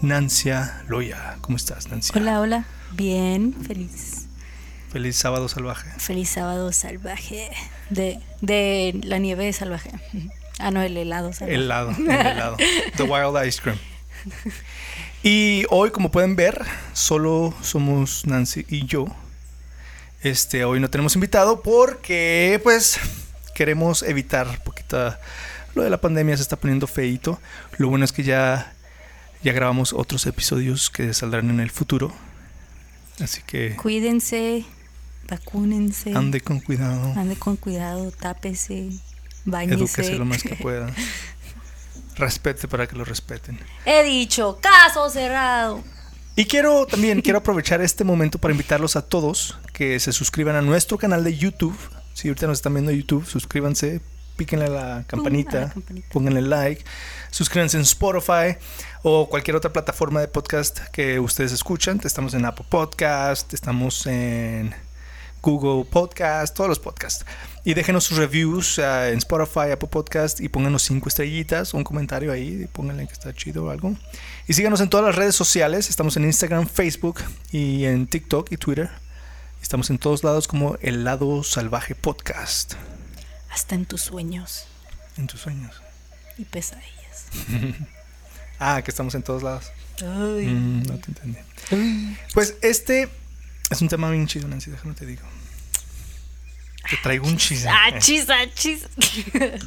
Nancia Loya. ¿Cómo estás, Nancia? Hola, hola. Bien, feliz. Feliz sábado salvaje. Feliz sábado salvaje. De, de la nieve salvaje. Ah, no, el helado salvaje. El helado, el helado. The Wild Ice Cream. Y hoy, como pueden ver, solo somos Nancy y yo. Este, hoy no tenemos invitado porque, pues, queremos evitar poquita. Lo de la pandemia se está poniendo feito. Lo bueno es que ya, ya grabamos otros episodios que saldrán en el futuro. Así que. Cuídense, vacúnense. Ande con cuidado. Ande con cuidado, tápese, bañese. Edúquese lo más que pueda. Respete para que lo respeten. He dicho, caso cerrado. Y quiero también quiero aprovechar este momento para invitarlos a todos que se suscriban a nuestro canal de YouTube. Si ahorita nos están viendo en YouTube, suscríbanse, píquenle a la campanita, a la campanita. pónganle like, suscríbanse en Spotify o cualquier otra plataforma de podcast que ustedes escuchan. Estamos en Apple Podcast, estamos en Google Podcast, todos los podcasts. Y déjenos sus reviews eh, en Spotify, Apple Podcast y pónganos cinco estrellitas, un comentario ahí, y pónganle que está chido o algo. Y síganos en todas las redes sociales, estamos en Instagram, Facebook y en TikTok y Twitter. Estamos en todos lados como El Lado Salvaje Podcast. Hasta en tus sueños En tus sueños. y pesadillas. Ah, que estamos en todos lados. Ay. Mm, no te entendí. Pues este es un tema bien chido, Nancy, déjame te digo. Te traigo un chisme. Achis, achis.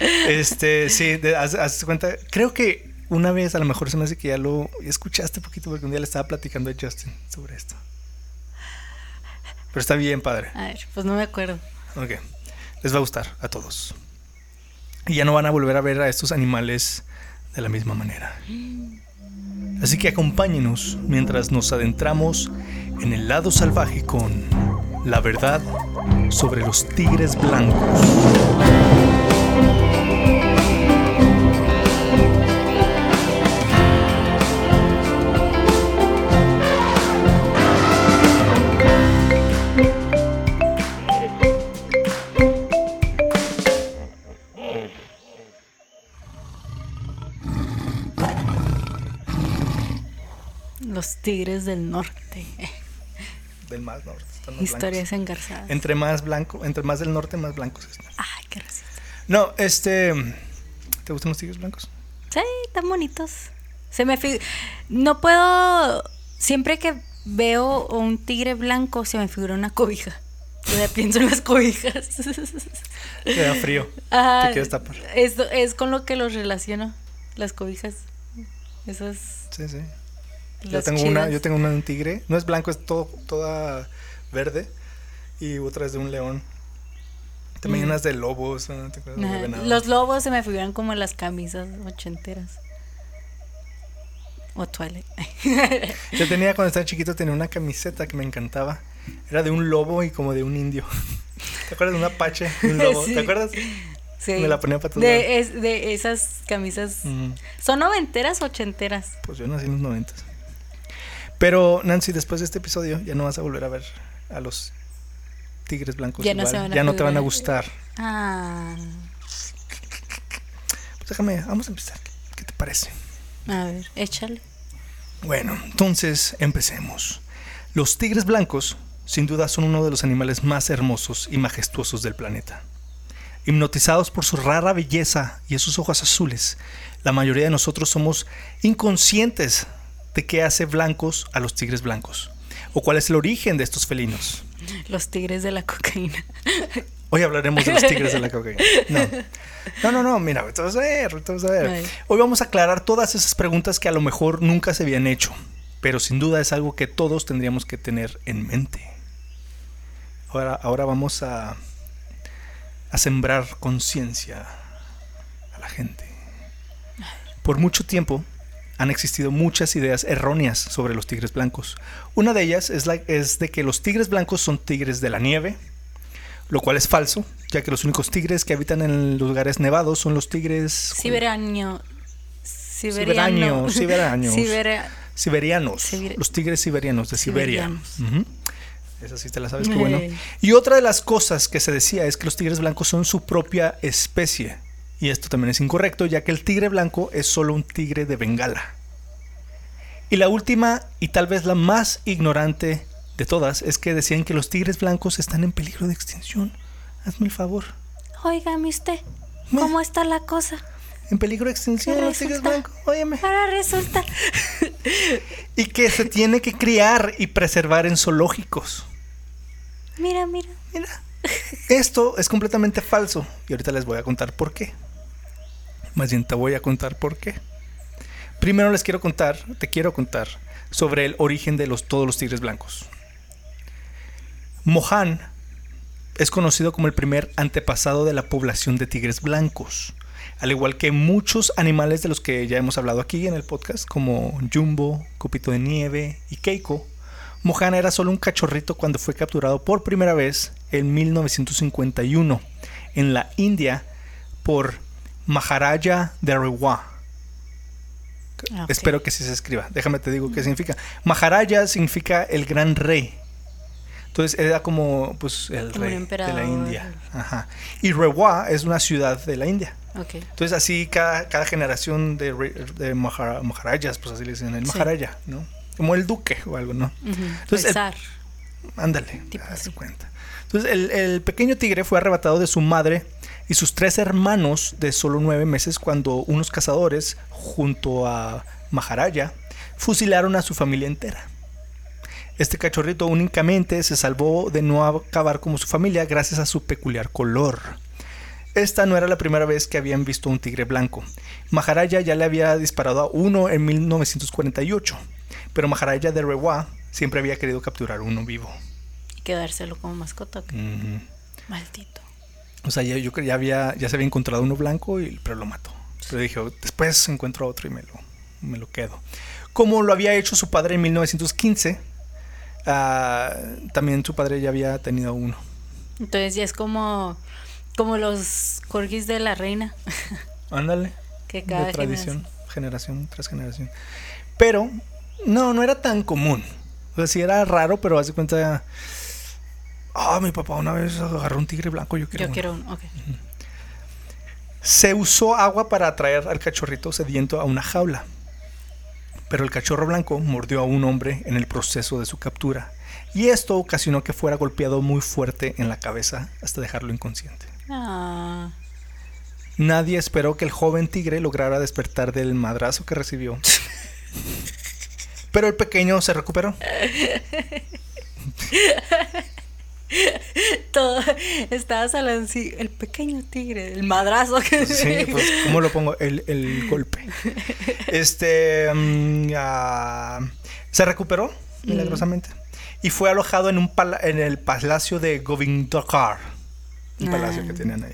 Este, sí, de- haz, haz cuenta. Creo que una vez, a lo mejor se me hace que ya lo escuchaste poquito porque un día le estaba platicando a Justin sobre esto. Pero está bien, padre. A ver, pues no me acuerdo. Ok. Les va a gustar a todos. Y ya no van a volver a ver a estos animales de la misma manera. Así que acompáñenos mientras nos adentramos en el lado salvaje con la verdad sobre los tigres blancos. Tigres del norte. Del más norte. Historias blancos. engarzadas. Entre más blanco, entre más del norte, más blancos están. Ay, qué racista. No, este. ¿Te gustan los tigres blancos? Sí, tan bonitos. Se me No puedo. Siempre que veo un tigre blanco, se me figura una cobija. O sea, pienso en las cobijas. Te da frío. Ajá, Te quieres tapar. Es, es con lo que los relaciono. Las cobijas. Esas. Sí, sí. Yo tengo una, yo tengo una de un tigre. No es blanco, es todo, toda verde. Y otra es de un león. También Mm. unas de lobos. Los lobos se me figuran como las camisas ochenteras. O Twilight. Yo tenía cuando estaba chiquito tenía una camiseta que me encantaba. Era de un lobo y como de un indio. ¿Te acuerdas de un apache? un lobo? Sí. ¿Te acuerdas? Sí. Me la ponía para todos de, es, de esas camisas. ¿Son noventeras o ochenteras? Pues yo nací en los noventas. Pero Nancy, después de este episodio ya no vas a volver a ver a los tigres blancos Ya no igual. se van a ya no te van a gustar. Ah. Pues déjame, vamos a empezar. ¿Qué te parece? A ver, échale. Bueno, entonces empecemos. Los tigres blancos, sin duda, son uno de los animales más hermosos y majestuosos del planeta. Hipnotizados por su rara belleza y esos ojos azules, la mayoría de nosotros somos inconscientes de qué hace blancos a los tigres blancos, o cuál es el origen de estos felinos. Los tigres de la cocaína. Hoy hablaremos de los tigres de la cocaína. No. No, no, no, mira, ahorita vas a ver, ahorita vas a ver. Hoy vamos a aclarar todas esas preguntas que a lo mejor nunca se habían hecho, pero sin duda es algo que todos tendríamos que tener en mente. Ahora, ahora vamos a, a sembrar conciencia a la gente. Por mucho tiempo, han existido muchas ideas erróneas sobre los tigres blancos. Una de ellas es, la, es de que los tigres blancos son tigres de la nieve, lo cual es falso, ya que los únicos tigres que habitan en lugares nevados son los tigres Siberiano. Siberiano. Siberianos. Siberia- Siberianos. Siber- Los tigres siberianos de Siberia. Esa sí te la sabes, qué bueno. Y otra de las cosas que se decía es que los tigres blancos son su propia especie. Y esto también es incorrecto, ya que el tigre blanco es solo un tigre de Bengala. Y la última, y tal vez la más ignorante de todas, es que decían que los tigres blancos están en peligro de extinción. Hazme el favor. Óigame usted, ¿cómo está la cosa? En peligro de extinción ¿Qué los tigres blancos. Óyeme. Ahora resulta. Y que se tiene que criar y preservar en zoológicos. Mira, mira. Mira, esto es completamente falso y ahorita les voy a contar por qué. Más bien te voy a contar por qué. Primero les quiero contar, te quiero contar sobre el origen de todos los tigres blancos. Mohan es conocido como el primer antepasado de la población de tigres blancos, al igual que muchos animales de los que ya hemos hablado aquí en el podcast, como Jumbo, Copito de Nieve y Keiko. Mohan era solo un cachorrito cuando fue capturado por primera vez en 1951 en la India por Maharaja de Rewa. Ah. Espero que sí se escriba. Déjame te digo qué significa. Maharaja significa el gran rey. Entonces era como pues el Como rey de la India. Ajá. Y Rewa es una ciudad de la India. Ok. Entonces así cada, cada generación de, de mahara- maharajas, pues así le dicen el Sí. maharaja, ¿no? Como el duque o algo, ¿no? Ujú. Entonces, el-. Ándale, cuenta. Entonces, el, pequeño tigre fue arrebatado de su madre y sus tres hermanos de solo nueve meses cuando unos cazadores, junto a Maharaja, fusilaron a su familia entera. Este cachorrito únicamente se salvó de no acabar como su familia gracias a su peculiar color. Esta no era la primera vez que habían visto un tigre blanco. Maharaja ya le había disparado a uno en 1948, pero Maharaja de Rewa siempre había querido capturar uno vivo. Quedárselo como mascota. Ujú. Maldito. O sea, yo creo que ya había, ya se había encontrado uno blanco, y, pero lo mató. Pero dije, después encuentro otro y me lo, me lo quedo. Como lo había hecho su padre en 1915, ah, también su padre ya había tenido uno. Entonces ya es como, como los corgis de la reina. Ándale. Que cada de tradición, generación- generación tras generación. Pero no, no era tan común. O sea, sí era raro, pero haz de cuenta. Ah, mi papá una vez agarró un tigre blanco, yo quiero. Yo uno". quiero uno. Ok. Se usó agua para atraer al cachorrito sediento a una jaula. Pero el cachorro blanco mordió a un hombre en el proceso de su captura. Y esto ocasionó que fuera golpeado muy fuerte en la cabeza hasta dejarlo inconsciente. Ah, Nadie esperó que el joven tigre lograra despertar del madrazo que recibió. Pero el pequeño se recuperó. todo. Estabas hablando así. El pequeño tigre, el madrazo que Sí, pues, ¿cómo lo pongo? El, el golpe. Este. mm, ah, se recuperó milagrosamente. Y fue alojado en, un pala- en el palacio de Govindakar. Un Ah. palacio que tenían ahí.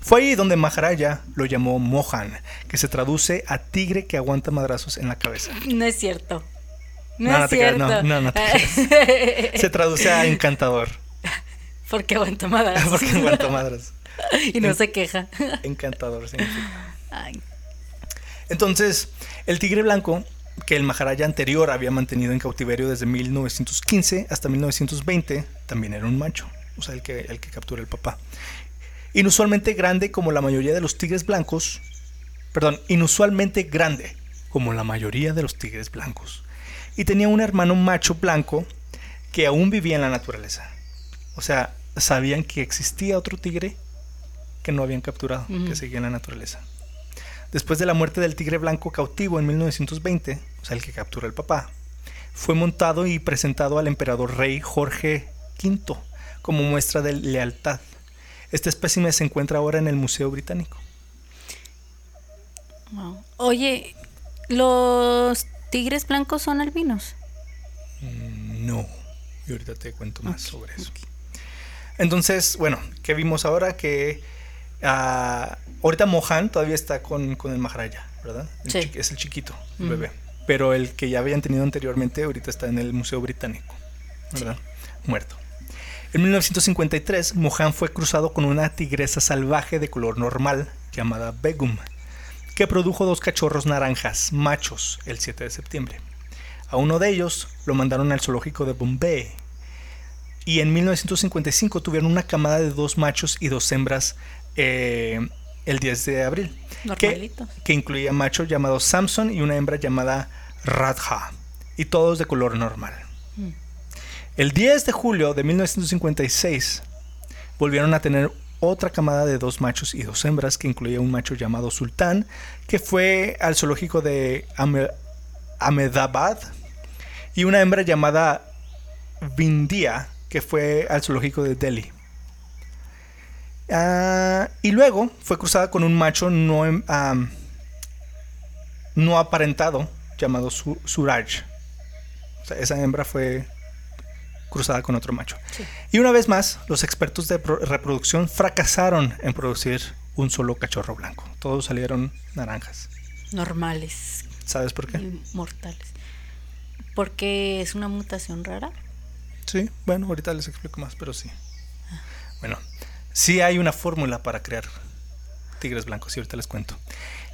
Fue ahí donde Maharaja lo llamó Mohan, que se traduce a tigre que aguanta madrazos en la cabeza. No es cierto. No, No, no es creas, cierto. no, no, no te Se traduce a encantador. Porque aguanta madrazos. Porque aguanta madrazos. y no se queja. Encantador significa. Ay, Entonces, el tigre blanco, que el Maharaja anterior había mantenido en cautiverio desde 1915 hasta 1920, también era un macho, o sea, el que, el que captura el papá. Inusualmente grande como la mayoría de los tigres blancos, perdón, inusualmente grande como la mayoría de los tigres blancos. Y tenía un hermano macho blanco que aún vivía en la naturaleza. O sea, sabían que existía otro tigre que no habían capturado, que seguía en la naturaleza. Después de la muerte del tigre blanco cautivo en 1920, o sea, el que captura el papá, fue montado y presentado al emperador rey Jorge V como muestra de lealtad. Este espécimen se encuentra ahora en el Museo Británico. wow. Oye, ¿los tigres blancos son albinos? Mm, No, y ahorita te cuento más sobre eso. Entonces, bueno, ¿qué vimos ahora? Que ah, ahorita Mohan todavía está con, con el Maharaja, ¿verdad? El Sí. es el chiquito, el bebé. pero el que ya habían tenido anteriormente ahorita está en el Museo Británico, ¿verdad? Muerto. En 1953, Mohan fue cruzado con una tigresa salvaje de color normal llamada Begum, que produjo dos cachorros naranjas, machos, el 7 de septiembre. A uno de ellos lo mandaron al zoológico de Bombay. Y en 1955 tuvieron una camada de dos machos y dos hembras eh, el 10 de abril. Que, Normalito. que incluía machos llamados Samson y una hembra llamada Radha. Y todos de color normal. Mm. El 10 de julio de 1956 volvieron a tener otra camada de dos machos y dos hembras que incluía un macho llamado Sultán que fue al zoológico de Ahmedabad y una hembra llamada Vindia que fue al zoológico de Delhi. Ah, y luego fue cruzada con un macho no, em- no aparentado llamado Su- Suraj. O sea, esa hembra fue cruzada con otro macho. Sí. Y una vez más, los expertos de pro- reproducción fracasaron en producir un solo cachorro blanco. Todos salieron naranjas. Normales ¿Sabes por qué? mortales. Porque es una mutación rara. Sí, bueno, ahorita les explico más, pero sí. Bueno, sí hay una fórmula para crear tigres blancos y ahorita les cuento.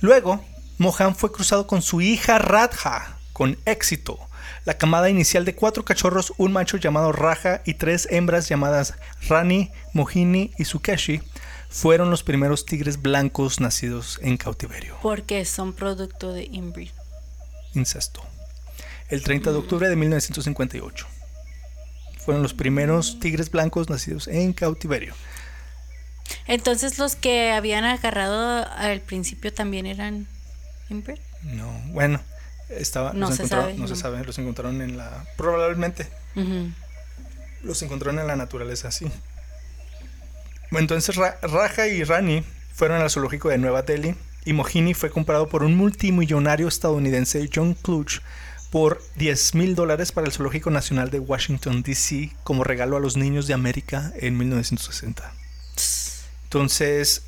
Luego, Mohan fue cruzado con su hija Radha con éxito. La camada inicial de cuatro cachorros, un macho llamado Raja y tres hembras llamadas Rani, Mohini y Sukeshi, fueron los primeros tigres blancos nacidos en cautiverio. Porque son producto de inbreed. incesto. El 30 de octubre de 1958. Fueron los primeros tigres blancos nacidos en cautiverio. Entonces los que habían agarrado al principio también eran inbreed. No, bueno, estaba, No los se sabe, no se sabe, los encontraron en la, probablemente, los encontraron en la naturaleza, sí. Bueno, entonces Ra- Raja y Rani fueron al zoológico de Nueva Delhi y Mohini fue comprado por un multimillonario estadounidense, John Clutch, por 10 mil dólares para el Zoológico Nacional de Washington, D.C., como regalo a los niños de América en 1960. Entonces,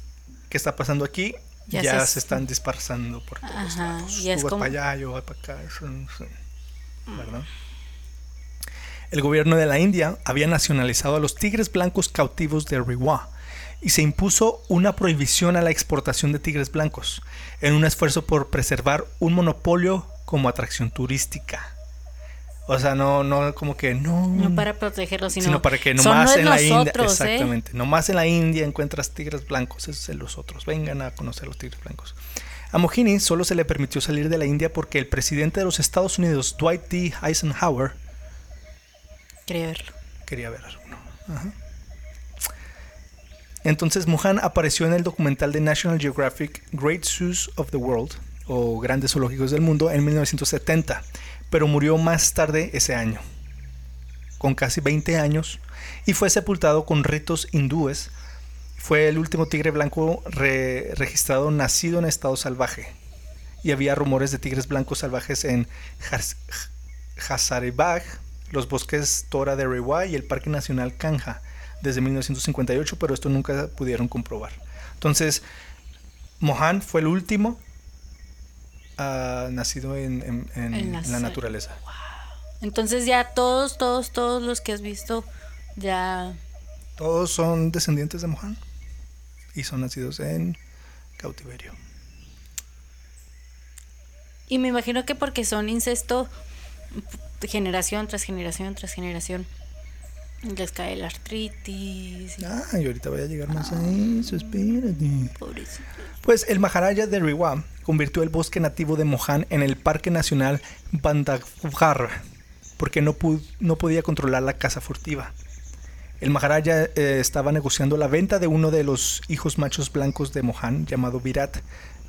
¿qué está pasando aquí? Ya, Ya se, se- están dispersando por todos Ajá, lados. y es Tú vas como- para allá, yo voy para acá. ¿verdad? El gobierno de la India había nacionalizado a los tigres blancos cautivos de Rewa y se impuso una prohibición a la exportación de tigres blancos en un esfuerzo por preservar un monopolio como atracción turística. O sea, no, no como que no. No para protegerlos, sino, sino, para que nomás en la India, ¿eh? exactamente, nomás en la India encuentras tigres blancos, esos son los otros, vengan a conocer los tigres blancos. A Mohini solo se le permitió salir de la India porque el presidente de los Estados Unidos, Dwight D. Eisenhower, Quería verlo. quería ver alguno. Ajá. Entonces Mohan apareció en el documental de National Geographic Great Zoos of the World, o Grandes Zoológicos del Mundo, en 1970, pero murió más tarde ese año, con casi 20 años, y fue sepultado con ritos hindúes. Fue el último tigre blanco re- registrado nacido en estado salvaje. Y había rumores de tigres blancos salvajes en Hazaribagh, los bosques Tora de Rewa y el Parque Nacional Kanja desde 1958, pero esto nunca pudieron comprobar. Entonces, Mohan fue el último ah, nacido en, en- en- En la naturaleza. Entonces ya todos, todos, todos los que has visto ya... Todos son descendientes de Mohan y son nacidos en cautiverio. Y me imagino que porque son incesto generación tras generación tras generación. Les cae la artritis. y- Ah, y ahorita voy a llegar más a eso, espérate. Pobrecito. Pues el Maharaja de Rewa convirtió el bosque nativo de Mohan en el Parque Nacional Bandhavgarh porque no, no podía controlar la caza furtiva. El Maharaja eh, estaba negociando la venta de uno de los hijos machos blancos de Mohan, llamado Virat,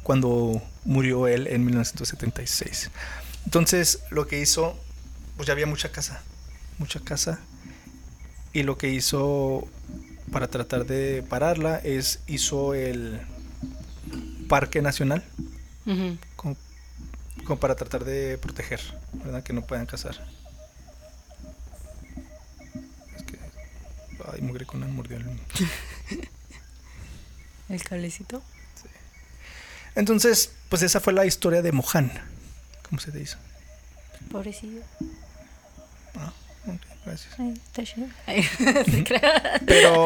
cuando murió él en 1976. Entonces lo que hizo, pues ya había mucha caza, mucha caza, y lo que hizo para tratar de pararla es hizo el parque nacional como, como para tratar de proteger, ¿verdad? Que no puedan cazar. Es que ay, mugre con mordió el El cablecito. Entonces, pues esa fue la historia de Mohan, ¿cómo se dice? Pobrecillo. Ah, ok, gracias. Ay, está chido. Ay, se crea. Pero,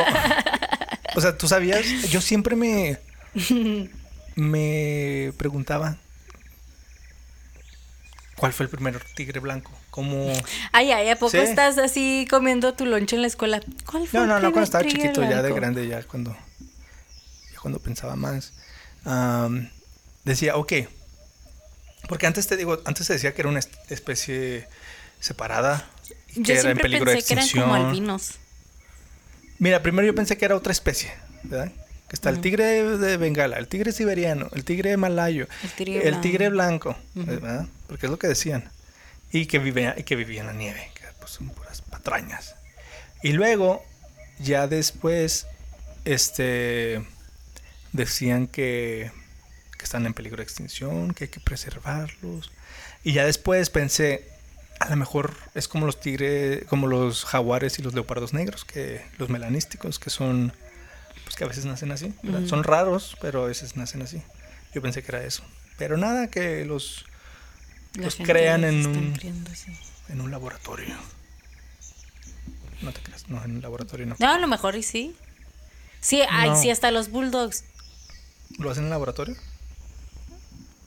o sea, tú sabías, yo siempre me, me preguntaba cuál fue el primer tigre blanco. Como, Ay, ay, ¿a poco Sí. estás así comiendo tu lonche en la escuela? ¿Cuál fue no, el no, no, cuando estaba chiquito, ya de grande, ya cuando, ya cuando pensaba más, decía, ok, porque antes te digo, antes se decía que era una es- especie separada, Yo era en de pensé que eran como albinos. Mira, primero yo pensé que era otra especie, ¿verdad? Que está el tigre de Bengala, el tigre siberiano, el tigre malayo, El tigre el blanco. tigre blanco, Ujú. ¿verdad? Porque es lo que decían. Y que vivía, y que vivía en la nieve, que pues son puras patrañas. Y luego, ya después, este, decían que, que están en peligro de extinción, que hay que preservarlos. Y ya después pensé, a lo mejor es como los tigres, como los jaguares y los leopardos negros, que los melanísticos, que son, pues que a veces nacen así. Son raros, pero a veces nacen así. Yo pensé que era eso. Pero nada, que los, La los crean en un, criando en un laboratorio. No te creas, no, en un laboratorio no. No, a lo mejor y sí. Sí, ay, No. sí, hasta los bulldogs. ¿Lo hacen en el laboratorio?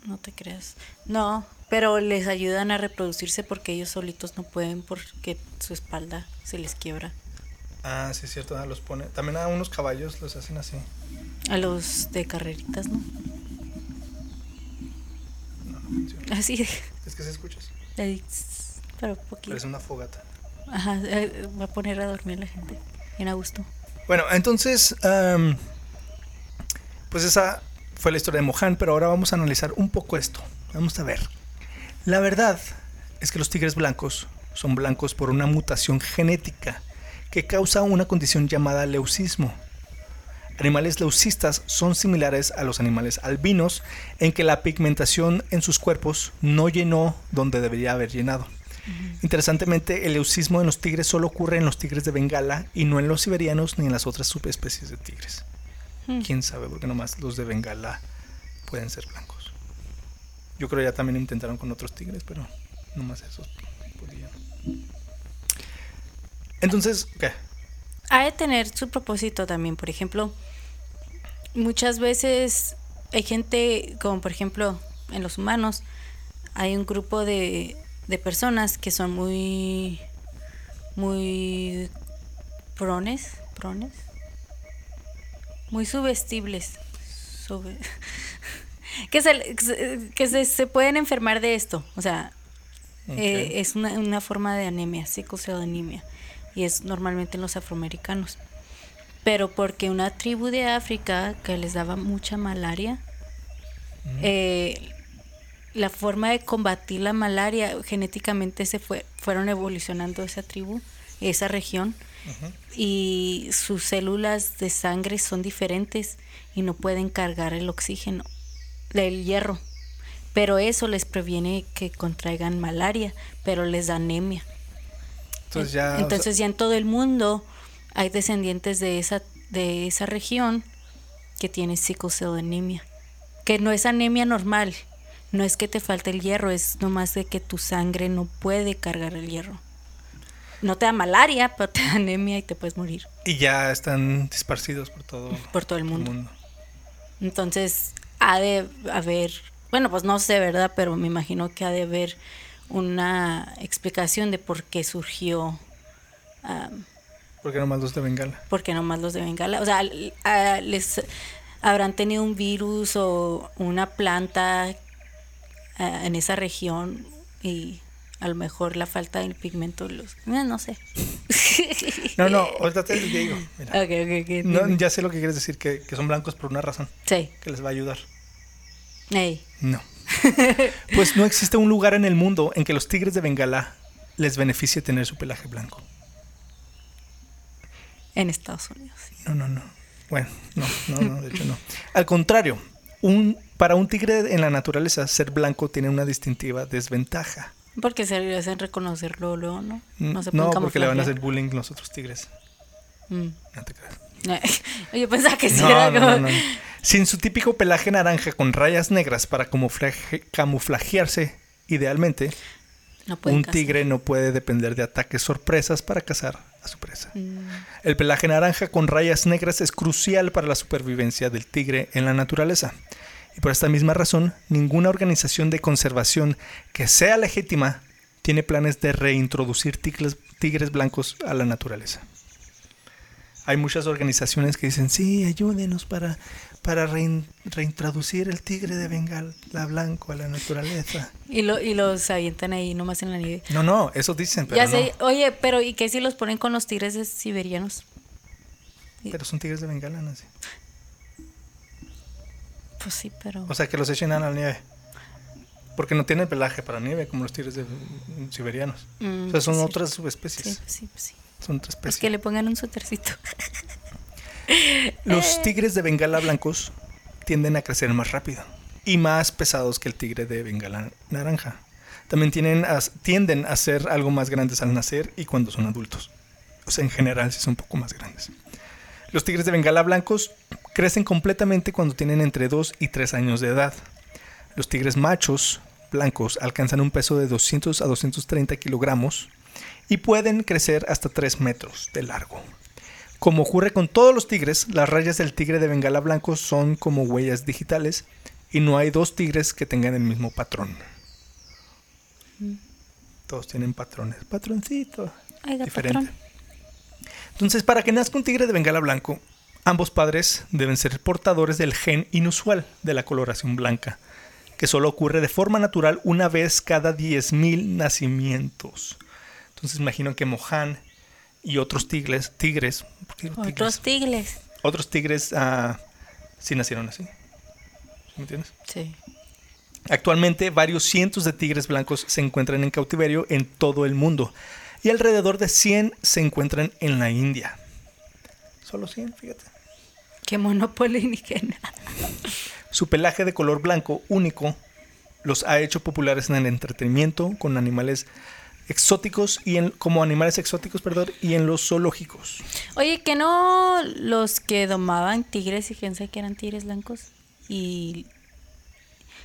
No te creas. No, pero les ayudan a reproducirse porque ellos solitos no pueden porque su espalda se les quiebra. Ah, sí, es cierto, ah, los pone. También a unos caballos los hacen así. A los de carreritas, ¿no? No, no funciona. Así, Es que se escuchas. pero poquito. Parece una fogata. Ajá, eh, va a poner a dormir la gente. Bien a gusto. Bueno, entonces, pues esa fue la historia de Mohan, pero ahora vamos a analizar un poco esto. Vamos a ver. La verdad es que los tigres blancos son blancos por una mutación genética que causa una condición llamada leucismo. Animales leucistas son similares a los animales albinos en que la pigmentación en sus cuerpos no llenó donde debería haber llenado. Interesantemente, el leucismo en los tigres solo ocurre en los tigres de Bengala y no en los siberianos ni en las otras subespecies de tigres. Hmm. Quién sabe, porque nomás los de Bengala pueden ser blancos. Yo creo ya también intentaron con otros tigres, pero nomás esos podían. Entonces, ¿qué? Ha de tener su propósito también. Por ejemplo, muchas veces hay gente, como por ejemplo en los humanos, hay un grupo de, de personas que son muy, muy prones, prones, muy subestibles, sube- que, se, que se, se pueden enfermar de esto. O sea, eh, es una, una forma de anemia, anemia, y es normalmente en los afroamericanos. Pero porque una tribu de África que les daba mucha malaria, eh, la forma de combatir la malaria genéticamente se fue, fueron evolucionando esa tribu, esa región, y sus células de sangre son diferentes y no pueden cargar el oxígeno, el hierro. Pero eso les previene que contraigan malaria, pero les da anemia. Entonces ya. o sea, Entonces ya en todo el mundo hay descendientes de esa, de esa región que tiene sickle cell anemia. Que no es anemia normal, no es que te falte el hierro, es nomás de que tu sangre no puede cargar el hierro. No te da malaria, pero te da anemia y te puedes morir y ya están disparcidos por todo por todo el el mundo. mundo. Entonces ha de haber, bueno, pues no sé, ¿verdad? Pero me imagino que ha de haber una explicación de por qué surgió am, Porque nomás los de Bengala. porque nomás los de Bengala, o sea, les habrán tenido un virus o una planta ah, en esa región y a lo mejor la falta del pigmento los, eh, no sé. No, no, ahorita te digo. Mira. No, ya sé lo que quieres decir, que, que son blancos por una razón, Sí. que les va a ayudar. Ey. No. Pues no existe un lugar en el mundo en que los tigres de Bengala les beneficie tener su pelaje blanco. En Estados Unidos. sí. No, no, no. Bueno, no, no, no, de hecho no. Al contrario, un, para un tigre en la naturaleza, ser blanco tiene una distintiva desventaja. Porque se hacen reconocerlo luego, ¿no? No, se pueden porque le van a hacer bullying los otros tigres. Mm. No te creas. Yo pensaba que sí No, era no, como... no, no. Sin su típico pelaje naranja con rayas negras para camuflaje- camuflajearse, idealmente, No Un cazar. tigre no puede depender de ataques sorpresas para cazar a su presa. Mm. El pelaje naranja con rayas negras es crucial para la supervivencia del tigre en la naturaleza. Y por esta misma razón, ninguna organización de conservación que sea legítima tiene planes de reintroducir tigres, tigres blancos a la naturaleza. Hay muchas organizaciones que dicen, sí, ayúdenos para, para rein- reintroducir el tigre de Bengala blanco a la naturaleza. Y, lo, y los avientan ahí nomás en la nieve. No, no, eso dicen, pero ya no. sé, oye, pero ¿y qué si los ponen con los tigres siberianos? Pero son tigres de Bengala, Nancy. Pues sí, pero... O sea, que los echen a la nieve. Porque no tienen pelaje para nieve como los tigres de, mm, siberianos. Mm, o sea, son sí. otras Sí, subespecies. pues sí, pues sí. Son otras Pues especies. que le pongan un suétercito. Los tigres de Bengala blancos tienden a crecer más rápido y más pesados que el tigre de Bengala naranja. También tienen a- tienden a ser algo más grandes al nacer y cuando son adultos. O sea, en general sí son un poco más grandes. Los tigres de Bengala blancos crecen completamente cuando tienen entre 2 y 3 años de edad. Los tigres machos blancos alcanzan un peso de 200 a 230 kilogramos y pueden crecer hasta 3 metros de largo. Como ocurre con todos los tigres, las rayas del tigre de Bengala blanco son como huellas digitales y no hay dos tigres que tengan el mismo patrón. Todos tienen patrones. Patroncito. Oiga, diferente. patrón. Entonces, para que nazca un tigre de Bengala blanco, ambos padres deben ser portadores del gen inusual de la coloración blanca, que solo ocurre de forma natural una vez cada 10.000 nacimientos. Entonces, imagino que Mohan y otros tigres, tigres. Otros tigres. otros tigres ah, sí nacieron así. ¿Me entiendes? Sí. Actualmente varios cientos de tigres blancos se encuentran en cautiverio en todo el mundo y alrededor de 100 se encuentran en la India. Solo 100, fíjate. Qué monopolio ni que nada. Su pelaje de color blanco único los ha hecho populares en el entretenimiento con animales exóticos y en, como animales exóticos, perdón, y en los zoológicos. Oye, que no los que domaban tigres y quién sabe que eran tigres blancos y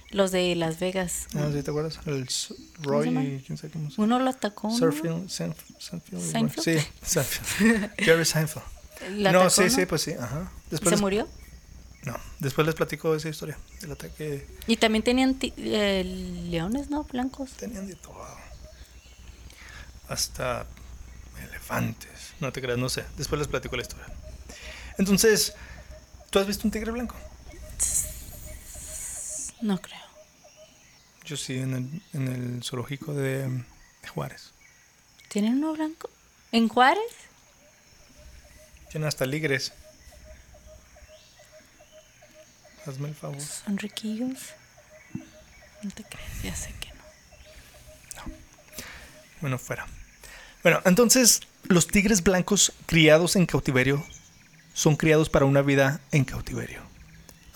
los de Las Vegas. Ah, ¿sí ¿Te acuerdas? El S- ¿Cómo se Roy, llama? ¿quién sabe cómo se Uno lo atacó. Senfield, ¿Seinfeld? Sí, Seinfeld. Jerry Seinfeld. ¿Lo no, sí, sí, pues sí. Ajá. Después ¿Se murió? No, después les platico esa historia del ataque. Y también tenían eh, leones, ¿no? Blancos. Tenían de todo. Hasta elefantes. No te creas, no sé. Después les platico la historia. Entonces, ¿tú has visto un tigre blanco? No creo. Yo sí, en el, en el zoológico de, de Juárez. ¿Tienen uno blanco? ¿En Juárez? Tienen hasta ligres. Hazme el favor. ¿Son riquillos? No te crees, ya sé que no. Bueno, fuera. Bueno, entonces los tigres blancos criados en cautiverio son criados para una vida en cautiverio.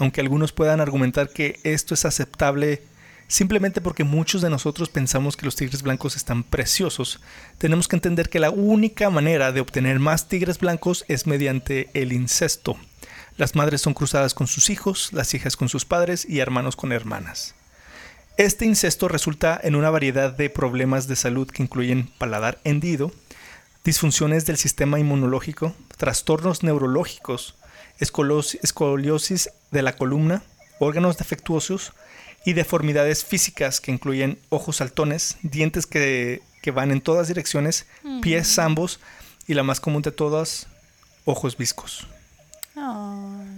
Aunque algunos puedan argumentar que esto es aceptable simplemente porque muchos de nosotros pensamos que los tigres blancos están preciosos, tenemos que entender que la única manera de obtener más tigres blancos es mediante el incesto. Las madres son cruzadas con sus hijos, las hijas con sus padres y hermanos con hermanas. Este incesto resulta en una variedad de problemas de salud que incluyen paladar hendido, disfunciones del sistema inmunológico, trastornos neurológicos, escoliosis de la columna, órganos defectuosos y deformidades físicas que incluyen ojos saltones, dientes que, que van en todas direcciones, pies ambos y la más común de todas, ojos viscos.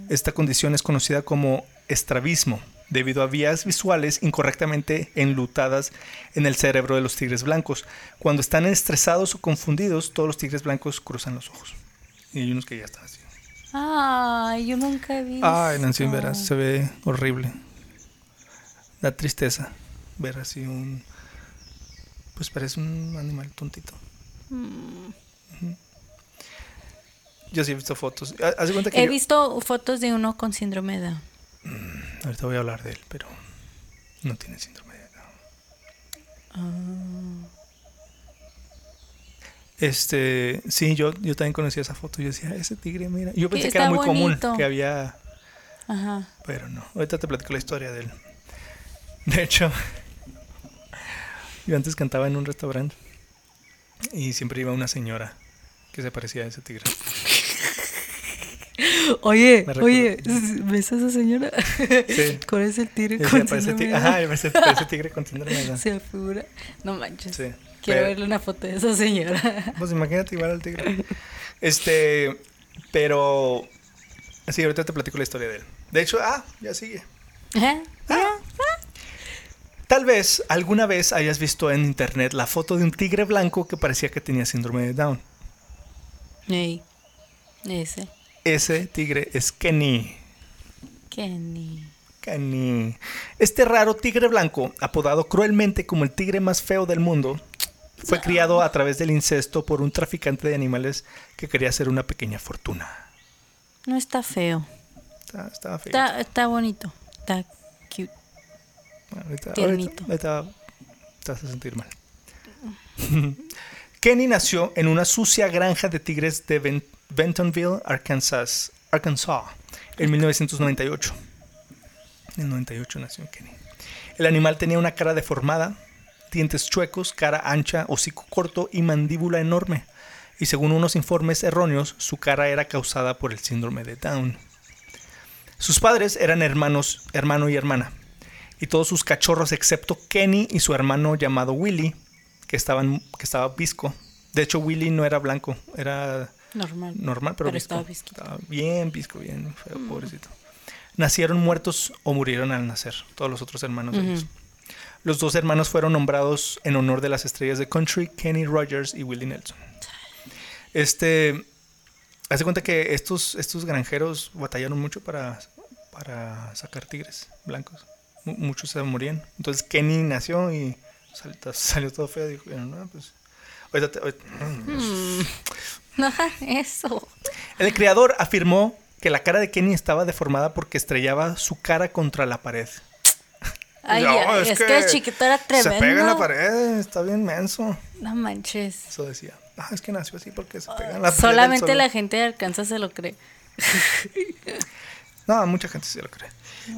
Esta condición es conocida como estrabismo, debido a vías visuales incorrectamente enlutadas en el cerebro de los tigres blancos. Cuando están estresados o confundidos, todos los tigres blancos cruzan los ojos. Y hay unos que ya están así. Ay, yo nunca he visto. Ay, Nancy, verás, se ve horrible. Da tristeza ver así un... Pues parece un animal tontito. Mm. Yo sí he visto fotos. Ha- Haz cuenta que He yo- visto fotos de uno con síndrome de Down. Ahorita voy a hablar de él, pero no tiene síndrome de Down. Ah. Este, sí, yo, yo también conocía esa foto. Yo decía, ese tigre, mira. Yo pensé que era muy bonito. común, que había, Ajá. pero no. Ahorita te platico la historia de él. De hecho, Yo antes cantaba en un restaurante y siempre iba una señora que se parecía a ese tigre. Oye, Me oye, ¿ves a esa señora? Sí. Con ese tigre con síndrome ajá, parece tigre con síndrome. Se figura. No manches. Sí. Quiero Pero- verle una foto de esa señora. Pues imagínate igual al tigre. Este, pero... Sí, ahorita te platico la historia de él. De hecho, ah, ya sigue. Ajá, mira. Tal vez alguna vez hayas visto en internet la foto de un tigre blanco que parecía que tenía síndrome de Down. Ey, ese. Ese tigre es Kenny. Kenny. Kenny. Este raro tigre blanco, apodado cruelmente como el tigre más feo del mundo, fue criado a través del incesto por un traficante de animales que quería hacer una pequeña fortuna. No está feo. Está, estaba feo. Está, está bonito. Está cute. Ahorita, tiernito. ahorita- ahorita te vas a sentir mal. Kenny nació en una sucia granja de tigres de Ben- Bentonville, Arkansas, Arkansas, en 1998. En el 98 nació Kenny. El animal tenía una cara deformada, dientes chuecos, cara ancha, hocico corto y mandíbula enorme. Y según unos informes erróneos, su cara era causada por el síndrome de Down. Sus padres eran hermanos, hermano y hermana, y todos sus cachorros excepto Kenny y su hermano llamado Willy, que estaban que estaba visco. De hecho, Willy no era blanco, era Normal. normal, pero, Pero visco. estaba bien visco, bien feo, pobrecito. Nacieron muertos o murieron al nacer, todos los otros hermanos de ellos. Los dos hermanos fueron nombrados en honor de las estrellas de country, Kenny Rogers y Willie Nelson. Este, hace cuenta que estos, estos granjeros batallaron mucho para, para sacar tigres blancos. Mu- muchos se morían. Entonces Kenny nació y sal- salió todo feo. Dijo, bueno, no, pues... ahorita Ajá, Eso. El creador afirmó que la cara de Kenny estaba deformada porque estrellaba su cara contra la pared. Ay, No, ya, es, que, el chiquito era tremendo. Se pega en la pared, está bien menso. No manches. Eso decía. Ah, es que nació así porque se pega en la pared. Solamente solo". la gente de Alcanza se lo cree. No, mucha gente sí lo cree.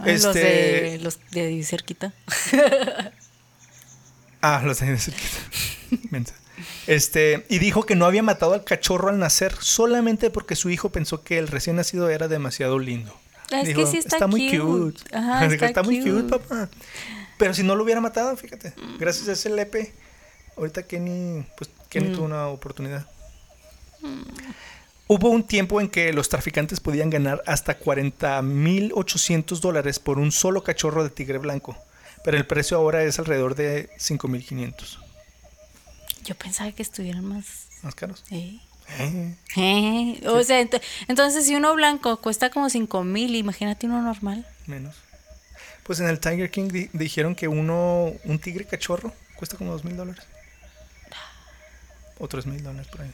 Ay, Los Este- de los de ahí cerquita. Ah, los de cerquita. Mensa. Este, y dijo que no había matado al cachorro al nacer solamente porque su hijo pensó que el recién nacido era demasiado lindo. Es Dijo, que sí está, muy cute. cute. Ajá, Dijo, está, muy cute, cute. papá. Pero si no lo hubiera matado, fíjate, gracias a ese lepe, ahorita Kenny, pues Kenny Mm. tuvo una oportunidad. Hubo un tiempo en que los traficantes podían ganar hasta 40.800 dólares por un solo cachorro de tigre blanco, pero el precio ahora es alrededor de 5.500. Yo pensaba que estuvieran más. Más caros. ¿eh? Eh, Eh, O sea, ent- entonces si uno blanco cuesta como cinco mil, imagínate uno normal. menos. Pues en el Tiger King di- dijeron que uno, un tigre cachorro cuesta como 2.000 dólares. O 3.000 dólares por ahí.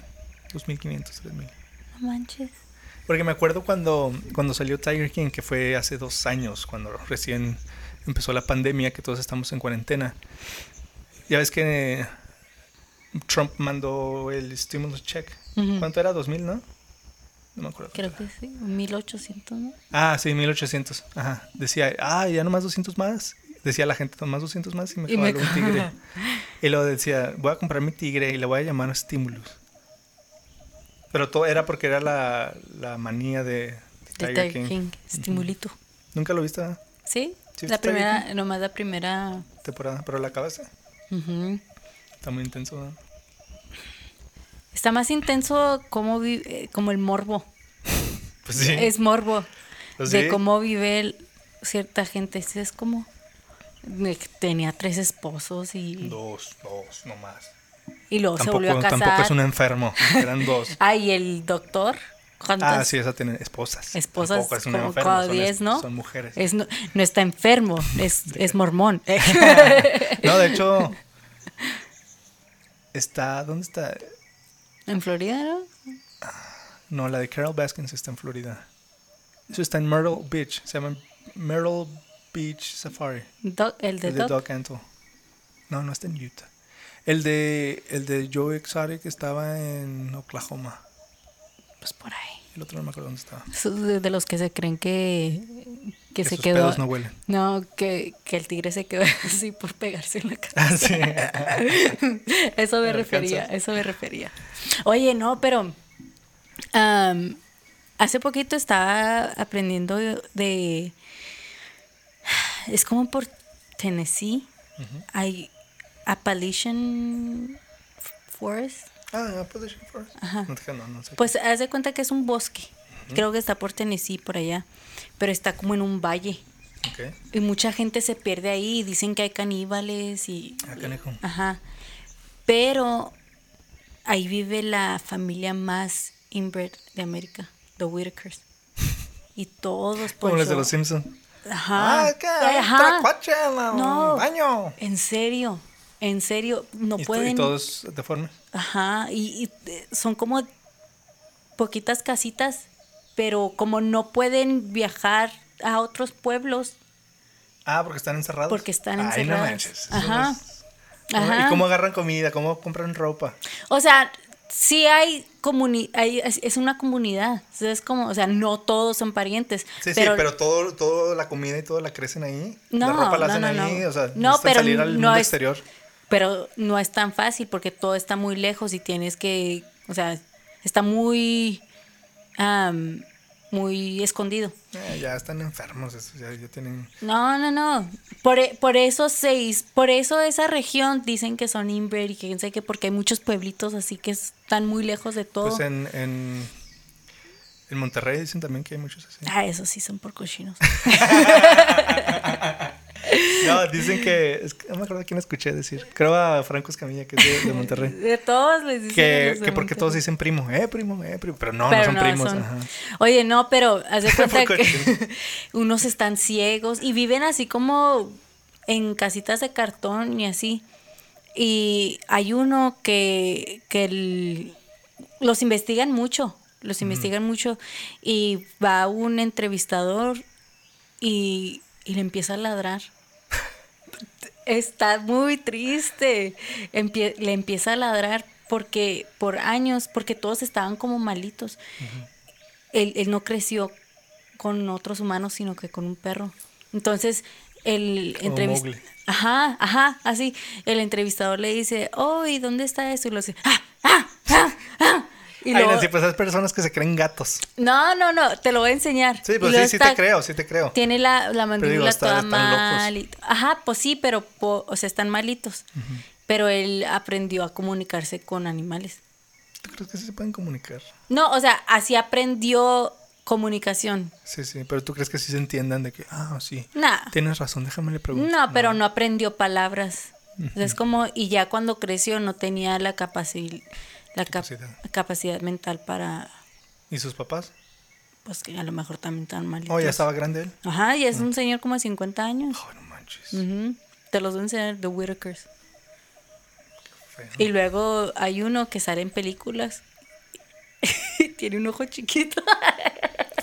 2.500, 3.000. No manches. Porque me acuerdo cuando, cuando salió Tiger King, que fue hace dos años, cuando recién empezó la pandemia, que todos estamos en cuarentena. Ya ves que Trump mandó el stimulus check. ¿Cuánto era? ¿2000, no? No me acuerdo. Creo que sí, 1800, ¿no? Ah, sí, 1800. Ajá. Decía, ah, ya nomás 200 más. Decía la gente, nomás 200 más y me Y me un tigre. y luego decía, voy a comprar mi tigre y le voy a llamar Stimulus. Pero todo era porque era la, la manía de, de De Tiger, King. King, estimulito. Nunca lo viste ¿verdad? ¿Sí? Sí, la primera, nomás la primera. temporada, pero la acabaste. Está muy intenso. ¿verdad? Está más intenso como, vi- eh, como el morbo. Pues sí. Es morbo. Pues de sí. cómo vive el- cierta gente. Sí, Es como. Tenía tres esposos y, Dos, dos, no más. y luego se volvió a casar. tampoco es un enfermo. Eran dos. Ah, y el doctor. ¿Cuántas Ah, sí, esa tiene esposas. esposas? Tampoco es un como enfermo, cada son diez, es- ¿no? Son mujeres. Es, no, no está enfermo, es, es mormón. No, de hecho. Está. ¿Dónde está? En Florida, ¿no? No, la de Carol Baskins está en Florida. Eso está en Myrtle Beach. Se llama Myrtle Beach Safari. El de el de Doc. Doc. No, no está en Utah. El de, el de Joe Exotic estaba en Oklahoma. Pues por ahí. El otro no me acuerdo dónde estaba. De, los que se creen que, que, Que se sus quedó. pedos no huelen. No, que, que el tigre se quedó así por pegarse en la cara. Ah, sí. Eso me ¿Me refería, alcanzas? eso me refería. Oye, no, pero hace poquito estaba aprendiendo de, de- es como por Tennessee, hay Appalachian Forest. Ah, Appalachian Forest. Ajá. No, te- no, no sé. Pues haz de cuenta que es un bosque. Creo que está por Tennessee, por allá. Pero está como en un valle. Ok. Y mucha gente se pierde ahí y dicen que hay caníbales y... Ah, canijo. Ajá. Pero ahí vive la familia más inbred de América, the Whitakers. Y todos por Como los de eso- los Simpsons. Ajá. Ah, ¿qué? Ajá. Tracuache en el No. baño. En serio, en serio, no Y, pueden. y todos deformes. Ajá, y, y, son como poquitas casitas, pero como no pueden viajar a otros pueblos Ah, porque están encerrados. porque están Ay, no encerrados. manches. Ajá. no es- ¿Cómo- Ajá. ¿Y cómo agarran comida? ¿Cómo compran ropa? O sea, sí hay comunidad, es, una comunidad, o sea, es como, o sea, no todos son parientes, Sí, pero, sí, pero todo, todo la comida y todo la crecen ahí. No, la ropa la no, hacen no, ahí. no. O sea, No, pero salir al no mundo es- exterior. Pero no es tan fácil porque todo está muy lejos y tienes que, o sea, está muy, am, muy escondido. Eh, ya están enfermos, eso, ya, ya tienen... No, no, no. Por, e- por eso seis, por eso esa región dicen que son inbred y que qué, porque hay muchos pueblitos así que están muy lejos de todo. Pues en, en, en Monterrey dicen también que hay muchos así. Ah, esos sí son por cochinos. No, dicen que... Es que no me acuerdo quién escuché decir. Creo a Franco Escamilla, que es de, de Monterrey. De todos les dicen a Que, los de que porque Monterrey. todos dicen primo, eh, primo, eh, primo. Pero no, Pero no son primos. ajá. Oye, no, pero haz de cuenta que unos están ciegos y viven así como en casitas de cartón y así. Y hay uno que, que el- los investigan mucho, los investigan mucho y va un entrevistador y, y le empieza a ladrar. Está muy triste. Empie- le empieza a ladrar porque por años, porque todos estaban como malitos. él, él no creció con otros humanos, sino que con un perro. Entonces, el entrevistador... Ajá, ajá, así. El entrevistador le dice, oh, ¿y dónde está eso? Y lo dice, ¡ah, ah, ah, ah! Y Ay, luego- Nancy, pues hay personas que se creen gatos. no, no, no, te lo voy a enseñar. Sí, pues sí, sí está- te creo, sí te creo. Tiene la, la mandíbula digo, está- toda están mal. Ajá, pues sí, pero, po- o sea, están malitos. Pero él aprendió a comunicarse con animales. ¿Tú crees que sí se pueden comunicar? No, o sea, así aprendió comunicación. Sí, sí, pero tú crees que sí se entiendan de que, ah, sí. Nah. Tienes razón, déjame le pregunto. No, pero no aprendió palabras. O sea, es como, y ya cuando creció no tenía la capacidad, la cap- Capacidad. capacidad mental para, ¿Y sus papás? pues que a lo mejor también tan malitos. Oh, ya estaba grande él. Ajá, y es un señor como de 50 años. Ay, no manches. Ujú. Te los voy a enseñar, The Whitakers. Y luego hay uno que sale en películas. Tiene un ojo chiquito.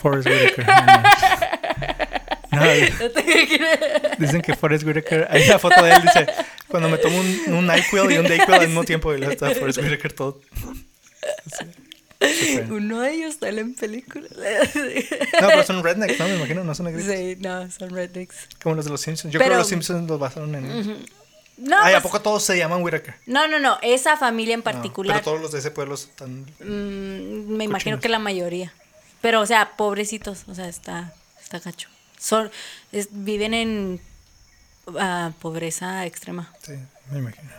Forrest Whitaker. no. No, No dicen que Forrest Whitaker, hay una foto de él, dice, cuando me tomo un, un NyQuil y un DayQuil al mismo tiempo, y está Forrest Whitaker todo. Sí. Uno de ellos sale en películas. No, pero son rednecks, ¿no? Me imagino, no son negritos. sí, no, son rednecks. Como los de los Simpsons. Yo Pero- creo que los Simpsons los basaron en... No, Ay, ¿a pues- poco todos se llaman Whitaker? no, no, no, esa familia en No, particular. pero todos los de ese pueblo están... mm, me imagino Cochinos. que la mayoría. Pero, o sea, pobrecitos, o sea, está, está gacho. Son, es- viven en ah, pobreza extrema. Sí, me imagino.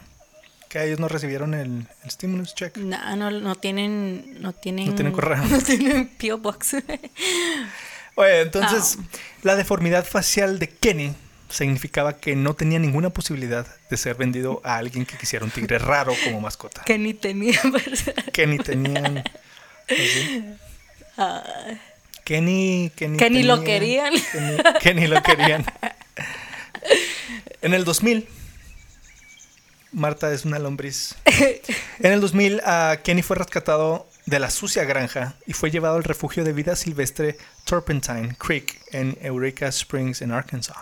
Que ellos no recibieron el, el stimulus check. No, no, no tienen, no tienen. No tienen correo. No tienen P.O. Box. Oye, entonces, Ah. la deformidad facial de Kenny significaba que no tenía ninguna posibilidad de ser vendido a alguien que quisiera un tigre raro como mascota. que ni tenía. ¿verdad? Kenny tenían... así. Ah, Kenny, Kenny, Que ni lo tenía- querían. Kenny, que ni lo querían. En el 2000, Marta es una lombriz. En el 2000, ah, Kenny fue rescatado de la sucia granja y fue llevado al refugio de vida silvestre Turpentine Creek en Eureka Springs, en Arkansas.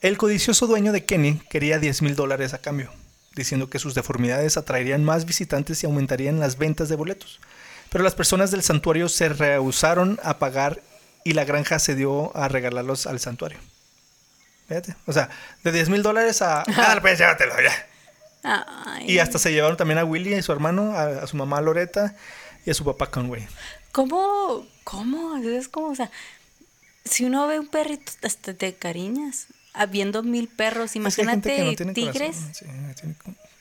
El codicioso dueño de Kenny quería 10 mil dólares a cambio, diciendo que sus deformidades atraerían más visitantes y aumentarían las ventas de boletos. Pero las personas del santuario se rehusaron a pagar y la granja se dio a regalarlos al santuario. Fíjate, o sea, de 10 mil dólares a... Ah, pues llévatelo ya. Ay. Y hasta se llevaron también a Willy y su hermano, a, a su mamá Loreta y a su papá Conway. ¿Cómo? ¿Cómo? Es como, o sea, si uno ve un perrito, hasta te cariñas. Habiendo mil perros, Es que imagínate no tiene tigres. corazón, sí, no tiene,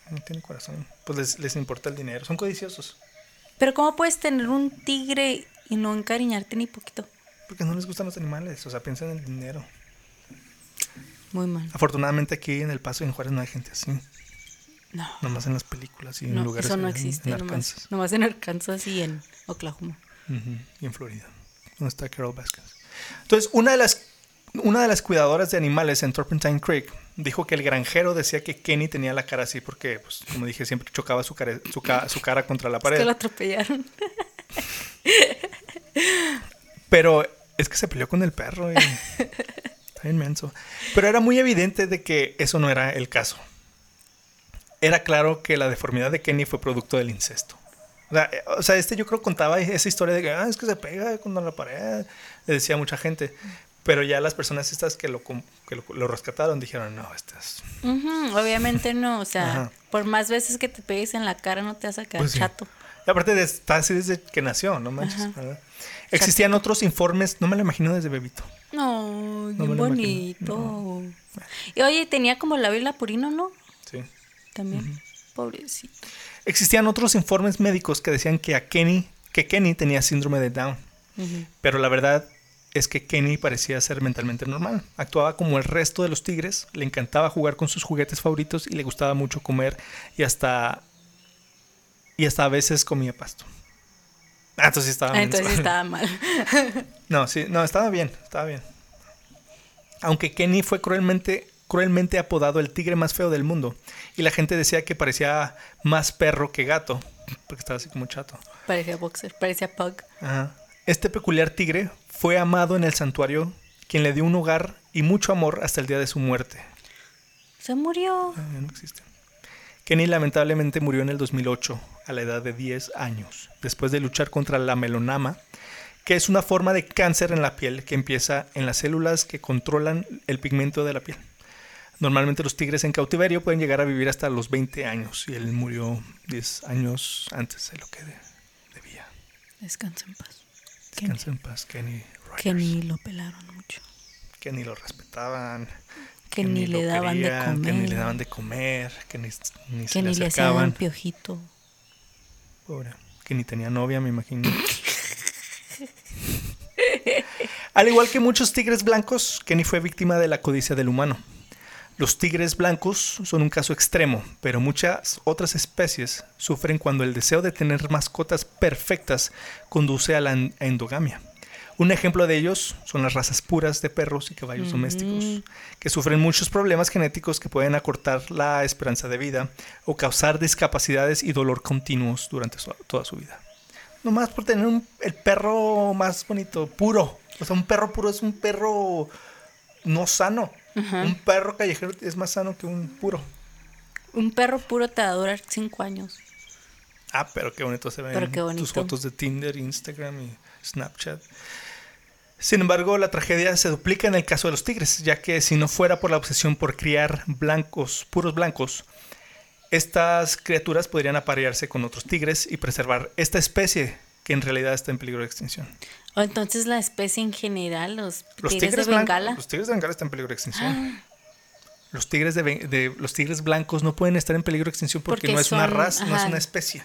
no tiene corazón. Pues les, les importa el dinero. Son codiciosos. Pero ¿cómo puedes tener un tigre y no encariñarte ni poquito? Porque no les gustan los animales. O sea, piensan en el dinero. Muy mal. Afortunadamente aquí en El Paso y en Juárez no hay gente así. No, Nomás en las películas y en lugares eso no existe. en nomás, Arkansas. nomás en Arkansas y en Oklahoma. Ujú, Y en Florida. Donde está Carol Baskin. Entonces, una de las una de las cuidadoras de animales en Turpentine Creek dijo que el granjero decía que Kenny tenía la cara así porque, pues, como dije, siempre chocaba su cara, su, ca- su cara contra la Es pared. que lo atropellaron. Pero es que se peleó con el perro y está inmenso. Pero era muy evidente de que eso no era el caso. Era claro que la deformidad de Kenny fue producto del incesto. O sea, eh, o sea, este yo creo contaba esa historia de que ah, es que se pega contra la pared, le decía a mucha gente. Pero ya las personas estas que lo, que lo, lo rescataron dijeron, no, es... Ujú, obviamente no, o sea, Ajá. por más veces que te pegues en la cara no te vas a quedar Pues sí. chato. Y aparte de, está así desde que nació, no manches. ¿verdad? Existían otros informes, no me lo imagino desde bebito. No, No bonito. Y oye, tenía como la vela purino, ¿no? Sí. También. Pobrecito. Existían otros informes médicos que decían que a Kenny, que Kenny tenía síndrome de Down, pero la verdad es que Kenny parecía ser mentalmente normal. Actuaba como el resto de los tigres, le encantaba jugar con sus juguetes favoritos y le gustaba mucho comer y hasta y hasta a veces comía pasto. Ah, entonces sí estaba Ah, bien. entonces estaba mal. No, sí, no, estaba bien, estaba bien. Aunque Kenny fue cruelmente, cruelmente apodado el tigre más feo del mundo, y la gente decía que parecía más perro que gato, porque estaba así como chato. parecía boxer, parecía pug. Ajá. Este peculiar tigre fue amado en el santuario, quien le dio un hogar y mucho amor hasta el día de su muerte. Se murió. Ah, no existe. Kenny lamentablemente murió en el 2008, a la edad de 10 años, después de luchar contra la melanoma, que es una forma de cáncer en la piel que empieza en las células que controlan el pigmento de la piel. Normalmente los tigres en cautiverio pueden llegar a vivir hasta los 20 años y él murió 10 años antes de lo que de- debía. Descansa en paz. Kenny. Descansa en paz, Kenny Rogers. Que ni lo pelaron mucho. que ni lo respetaban, Que ni le lo daban de querían, que ni le comer. daban de comer, que ni, ni se Que le ni le hacían acercaban. piojito. Pobre, que ni tenía novia, me imagino. Al igual que muchos tigres blancos, Kenny fue víctima de la codicia del humano. Los tigres blancos son un caso extremo, pero muchas otras especies sufren cuando el deseo de tener mascotas perfectas conduce a la endogamia. Un ejemplo de ellos son las razas puras de perros y caballos domésticos, que sufren muchos problemas genéticos que pueden acortar la esperanza de vida o causar discapacidades y dolor continuos durante su- toda su vida. Nomás por tener un- el perro más bonito, puro. O sea, un perro puro es un perro no sano. Un perro callejero es más sano que un puro. Un perro puro te va a durar cinco años. Ah, pero qué bonito se ven qué tus fotos de Tinder, Instagram y Snapchat. Sin embargo, la tragedia se duplica en el caso de los tigres, ya que si no fuera por la obsesión por criar blancos, puros blancos, estas criaturas podrían aparearse con otros tigres y preservar esta especie que en realidad está en peligro de extinción. O entonces la especie en general, los, Los tigres, tigres, de blancos, Bengala. Ah. los tigres de Bengala están en peligro de extinción. Los tigres de, los tigres blancos no pueden estar en peligro de extinción porque, Porque no es una raza, no es una especie.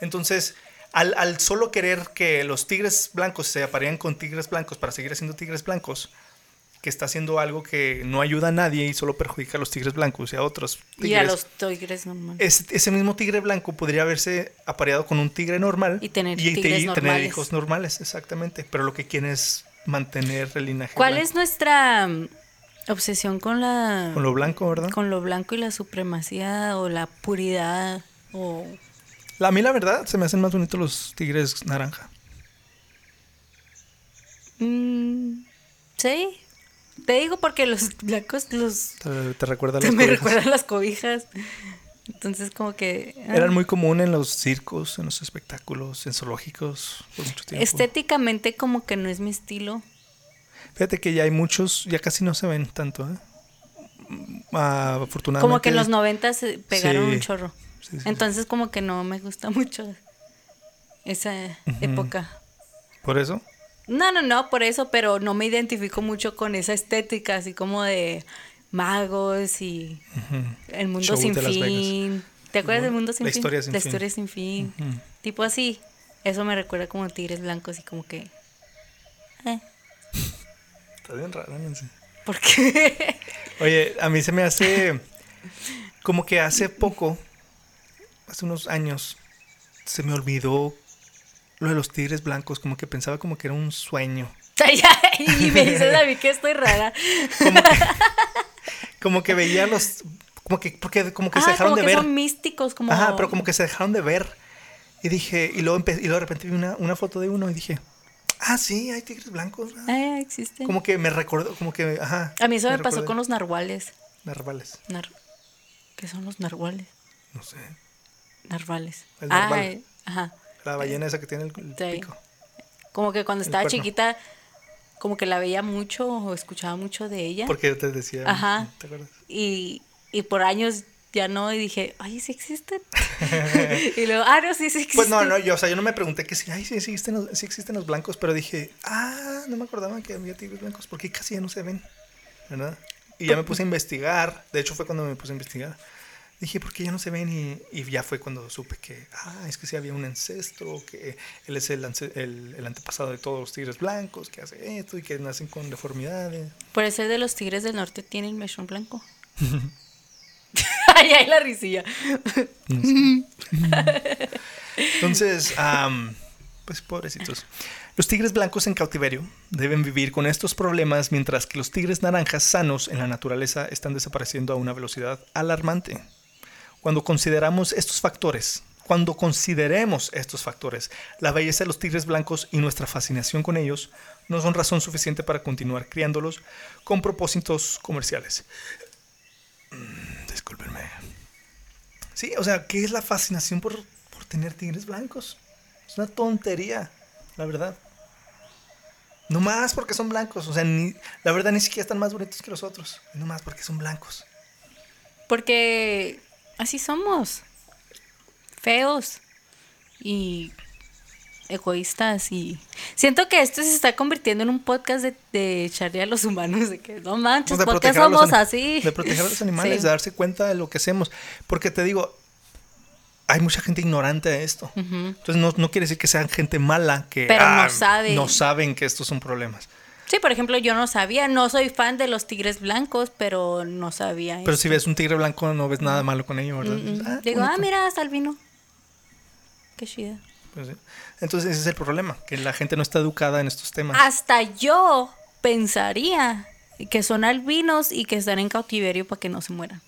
Entonces, al, al solo querer que los tigres blancos se apareen con tigres blancos para seguir haciendo tigres blancos, que está haciendo algo que no ayuda a nadie y solo perjudica a los tigres blancos y a otros tigres. Y a los tigres normales. Ese, ese mismo tigre blanco podría haberse apareado con un tigre normal Y tener te- tigres tener normales. hijos normales, exactamente. Pero lo que quieren es mantener el linaje. ¿Cuál blanco. es nuestra mm, obsesión con la Con lo blanco, ¿verdad? con lo blanco y la supremacía o la puridad o La- A mí la verdad se me hacen más bonitos los tigres naranja. Mm, sí te digo porque los blancos los ¿Te, te recuerda a te las me cobijas? recuerdan las cobijas Entonces como que... ah, Eran muy común en los circos, en los espectáculos, en zoológicos por mucho tiempo. Estéticamente como que no es mi estilo. Fíjate que ya hay muchos, ya casi no se ven tanto, ¿eh? Ah, afortunadamente. Como que en los 90 se pegaron Sí. un chorro. Sí, sí, sí. Entonces como que no me gusta mucho esa época. ¿Por eso? No, no, no, por eso, pero no me identifico mucho con esa estética, así como de magos y el mundo sin fin. ¿Te acuerdas del mundo sin La fin? historia sin La fin. historia sin fin. Tipo así. Eso me recuerda como tigres blancos y como que... Eh, Está bien raro, no sé. ¿Por qué? Oye, a mí se me hace como que hace poco, hace unos años, se me olvidó lo de los tigres blancos, como que pensaba como que era un sueño. Y me dices a mí que estoy rara. Como que, como que veía los, como que, porque como que se Ah, dejaron como de que ver. son místicos, como... Ajá, pero como que se dejaron de ver. Y dije, y luego, empe- y luego de repente vi una, una foto de uno y dije, ah, sí, hay tigres blancos. ¿verdad?". Ah, existen. Como que me recordó, como que, ajá. A mí eso me, pasó recordé. con los narwales. Narvales, Nar- ¿Qué son los narwales? no sé. Narvales. El narval. Ay, ajá. La ballena esa que tiene el, el Sí. pico. Como que cuando estaba chiquita, como que la veía mucho o escuchaba mucho de ella. Porque yo te decía, Ajá. ¿te acuerdas? Y, y por años ya no, y dije, ay, sí existen. y luego, ah, no, sí, sí existen. Pues no, no, yo, o sea, yo no me pregunté que sí, ay, sí, sí existen, los, sí existen los blancos, pero dije, ah, no me acordaba que había tigres blancos, porque casi ya no se ven, ¿verdad? Y ya me puse a investigar, de hecho fue cuando me puse a investigar. Dije, ¿por qué ya no se ven? Y, y ya fue cuando supe que, ah, es que sí había un ancestro, que él es el, ance- el, el antepasado de todos los tigres blancos, que hace esto y que nacen con deformidades. Por eso de los tigres del norte tienen mechón blanco. ay, ay, la risilla. Entonces, am, pues pobrecitos. Los tigres blancos en cautiverio deben vivir con estos problemas mientras que los tigres naranjas sanos en la naturaleza están desapareciendo a una velocidad alarmante. Cuando consideramos estos factores, cuando consideremos estos factores, la belleza de los tigres blancos y nuestra fascinación con ellos no son razón suficiente para continuar criándolos con propósitos comerciales. Mm, Discúlpenme. Sí, o sea, ¿qué es la fascinación por, por tener tigres blancos? Es una tontería, la verdad. No más porque son blancos, o sea, ni, la verdad ni siquiera están más bonitos que los otros. No más porque son blancos. Porque así somos. Feos. Y egoístas y siento que esto se está convirtiendo en un podcast de, de echarle a los humanos de que no manches, Pues de ¿por qué proteger a los somos así? De proteger a los animales, Sí. de darse cuenta de lo que hacemos. Porque te digo, hay mucha gente ignorante de esto. Entonces no, no quiere decir que sean gente mala que Pero no ah, no saben que estos son problemas. Sí, por ejemplo, yo no sabía, no soy fan de los tigres blancos, pero no sabía. Pero esto. si ves un tigre blanco no ves nada malo con ello, ¿verdad? Mm, Ah, Digo, ah, mira, hasta el vino. Qué chida. Pues sí. Entonces ese es el problema, que la gente no está educada en estos temas. Hasta yo pensaría que son albinos y que están en cautiverio para que no se mueran.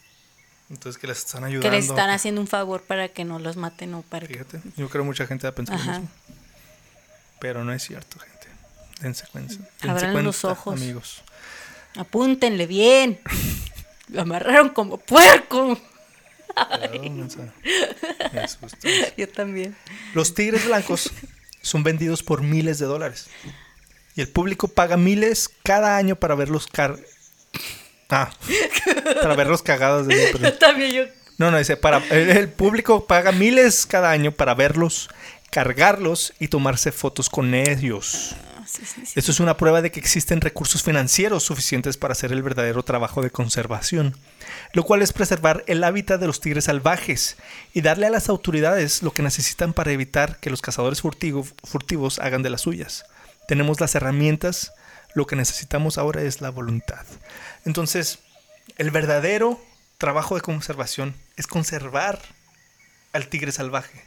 Entonces que les están Que ayudando. les están haciendo un favor para que no los maten o para que... Fíjate, yo creo mucha gente va a pensar lo mismo. Pero no es cierto, gente. Dense cuenta. dense Abran cuenta, los ojos. Amigos. Apúntenle bien. Lo amarraron como puerco. Me. Yo también. Los tigres blancos son vendidos por miles de dólares. Y el público paga miles cada año para verlos car... Ah, para verlos cagados de perdón. También yo. No, no, dice, para, el público paga miles cada año para verlos, cargarlos y tomarse fotos con ellos. Ah. Esto es una prueba de que existen recursos financieros suficientes para hacer el verdadero trabajo de conservación, lo cual es preservar el hábitat de los tigres salvajes y darle a las autoridades lo que necesitan para evitar que los cazadores furtivo- furtivos hagan de las suyas. Tenemos las herramientas, lo que necesitamos ahora es la voluntad. Entonces, el verdadero trabajo de conservación es conservar al tigre salvaje.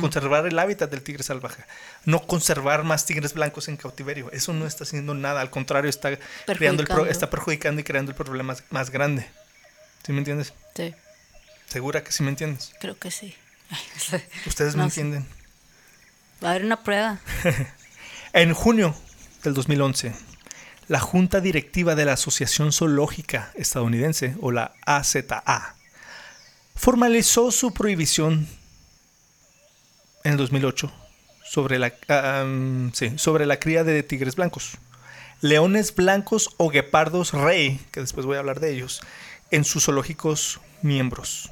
Conservar el hábitat del tigre salvaje. No conservar más tigres blancos en cautiverio. Eso no está haciendo nada. Al contrario, está, creando el pro- Perjudicando. está perjudicando y creando el problema más, grande. ¿Sí me entiendes? Sí, Segura que sí me entiendes. creo que sí. Ustedes No me entienden. Va a haber una prueba. En junio del 2011, la Junta Directiva de la Asociación Zoológica Estadounidense, o la AZA, formalizó su prohibición en el 2008 sobre la, um, sí, sobre la cría de tigres blancos. Leones blancos o guepardos rey, que después voy a hablar de ellos, en sus zoológicos miembros.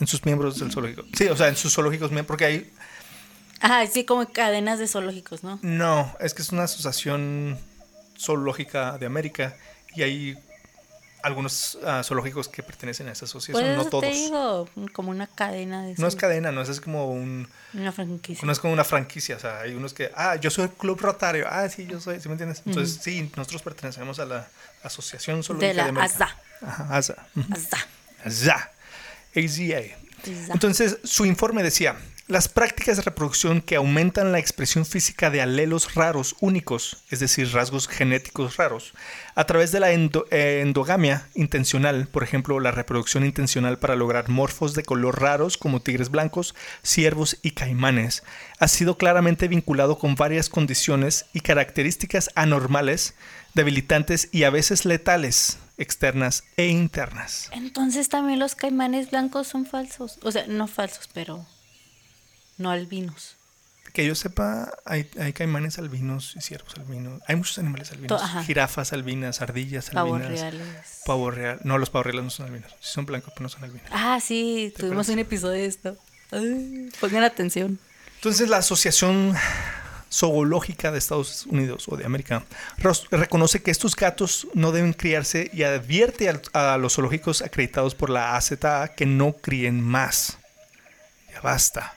En sus miembros del zoológico. Sí, o sea, en sus zoológicos miembros, porque hay... Ah, sí, como cadenas de zoológicos, ¿no? No, es que es una asociación zoológica de América y hay algunos ah, zoológicos que pertenecen a esa asociación, Pues no todos. te digo, como una cadena de No es cadena, no, es como un... Una franquicia. No es como una franquicia, o sea, hay unos que, ah, yo soy el Club Rotario, ah, sí, yo soy, ¿sí me entiendes? Entonces, sí, nosotros pertenecemos a la Asociación Zoológica de la de América. ASA. Ajá, ASA. ASA. ASA. AZA. Entonces, su informe decía, las prácticas de reproducción que aumentan la expresión física de alelos raros únicos, es decir, rasgos genéticos raros, a través de la eh, endogamia intencional, por ejemplo, la reproducción intencional para lograr morfos de color raros como tigres blancos, ciervos y caimanes, ha sido claramente vinculado con varias condiciones y características anormales, debilitantes y a veces letales, externas e internas. Entonces también los caimanes blancos son falsos. O sea, no falsos, pero no albinos. Que yo sepa, hay, hay caimanes albinos y ciervos albinos. Hay muchos animales albinos. To-. Jirafas albinas, ardillas Pavos albinas. reales. Pavo real. No, los pavos reales no son albinos. Sí son blancos, pero no son albinos. Ah, sí, tuvimos acuerdas? un episodio de esto. Ay, pongan atención. Entonces, la Asociación Zoológica de Estados Unidos o de América reconoce que estos gatos no deben criarse y advierte al- a, los zoológicos acreditados por la AZA que no críen más. Ya basta.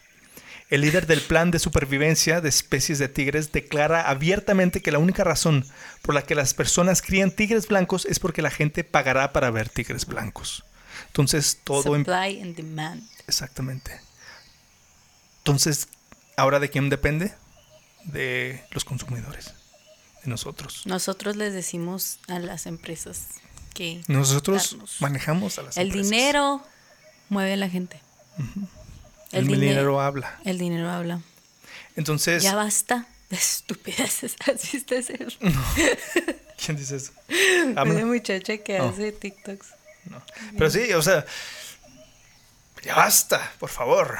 El líder del plan de supervivencia de especies de tigres declara abiertamente que la única razón por la que las personas crían tigres blancos es porque la gente pagará para ver tigres blancos. Entonces, todo en Supply and demand. Exactamente. Entonces, ¿ahora de quién depende? De los consumidores, de nosotros. Nosotros les decimos a las empresas que Nosotros darnos. manejamos a las el empresas. dinero mueve a la gente. El, dinero dinero habla. El dinero habla. Entonces, Ya basta de estupideces. Ese. ¿quién dice eso? Una muchacha que Oh. hace TikToks. No. Pero sí, o sea, ya basta, por favor.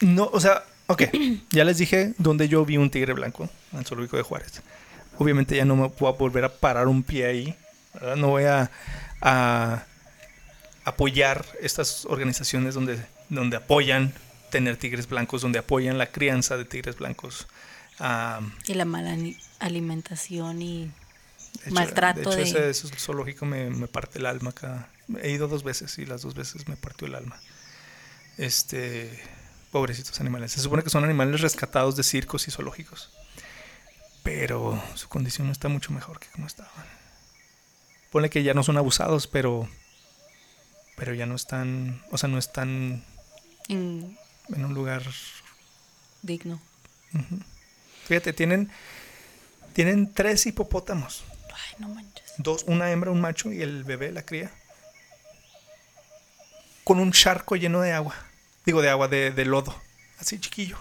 No, o sea, ok, ya les dije dónde yo vi un tigre blanco, en el zoológico de Juárez. Obviamente ya no me puedo volver a parar un pie ahí, ¿verdad? No voy a, a apoyar estas organizaciones donde, donde apoyan tener tigres blancos, donde apoyan la crianza de tigres blancos. Ah, Y la mala alimentación y de hecho- Maltrato De hecho, de- ese, ese zoológico me, me parte el alma acá. He ido dos veces y las dos veces me partió el alma. Este. Pobrecitos animales. Se supone que son animales rescatados de circos y zoológicos. Pero su condición no está mucho mejor que como estaban. Pone que ya no son abusados, pero. Pero ya no están. O sea, no están en un lugar digno. Fíjate, tienen, tienen tres hipopótamos. Ay, no manches. Dos, una hembra, un macho y el bebé, la cría. Con un charco lleno de agua. Digo, de agua, de, de lodo. Así chiquillo.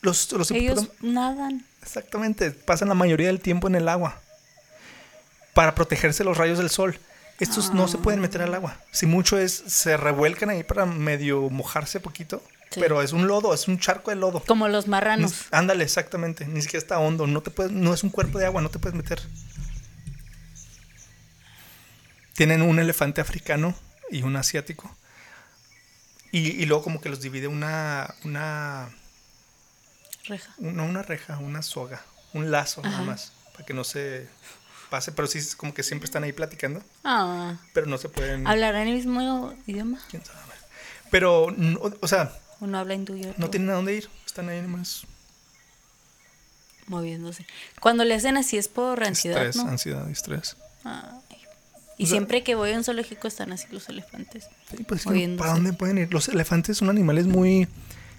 Los, los Ellos hipopótamos- nadan. exactamente, pasan la mayoría del tiempo en el agua. Para protegerse de los rayos del sol. Estos no se pueden meter al agua. Si mucho es, se revuelcan ahí para medio mojarse poquito. Sí. Pero es un lodo, es un charco de lodo. Como los Ni- marranos. ándale, exactamente. Ni siquiera está hondo. No te puedes, no es un cuerpo de agua, no te puedes meter. Tienen un elefante africano y un asiático. Y, y luego como que los divide una, una, Reja. una, una reja, una soga, un lazo nada más, para que no se pase. Pero sí, es como que siempre están ahí platicando, Ah, pero no se pueden... ¿Hablarán el mismo idioma? quién sabe. Pero, no- o sea, ¿O no habla otro? no tienen a dónde ir. Están ahí nomás. Moviéndose. Cuando le hacen así es por ansiedad, Estrés, ¿no? ansiedad y estrés. Ay. Y O sea- siempre que voy a un zoológico están así los elefantes. Sí, pues. ¿para dónde pueden ir? Los elefantes son animales muy...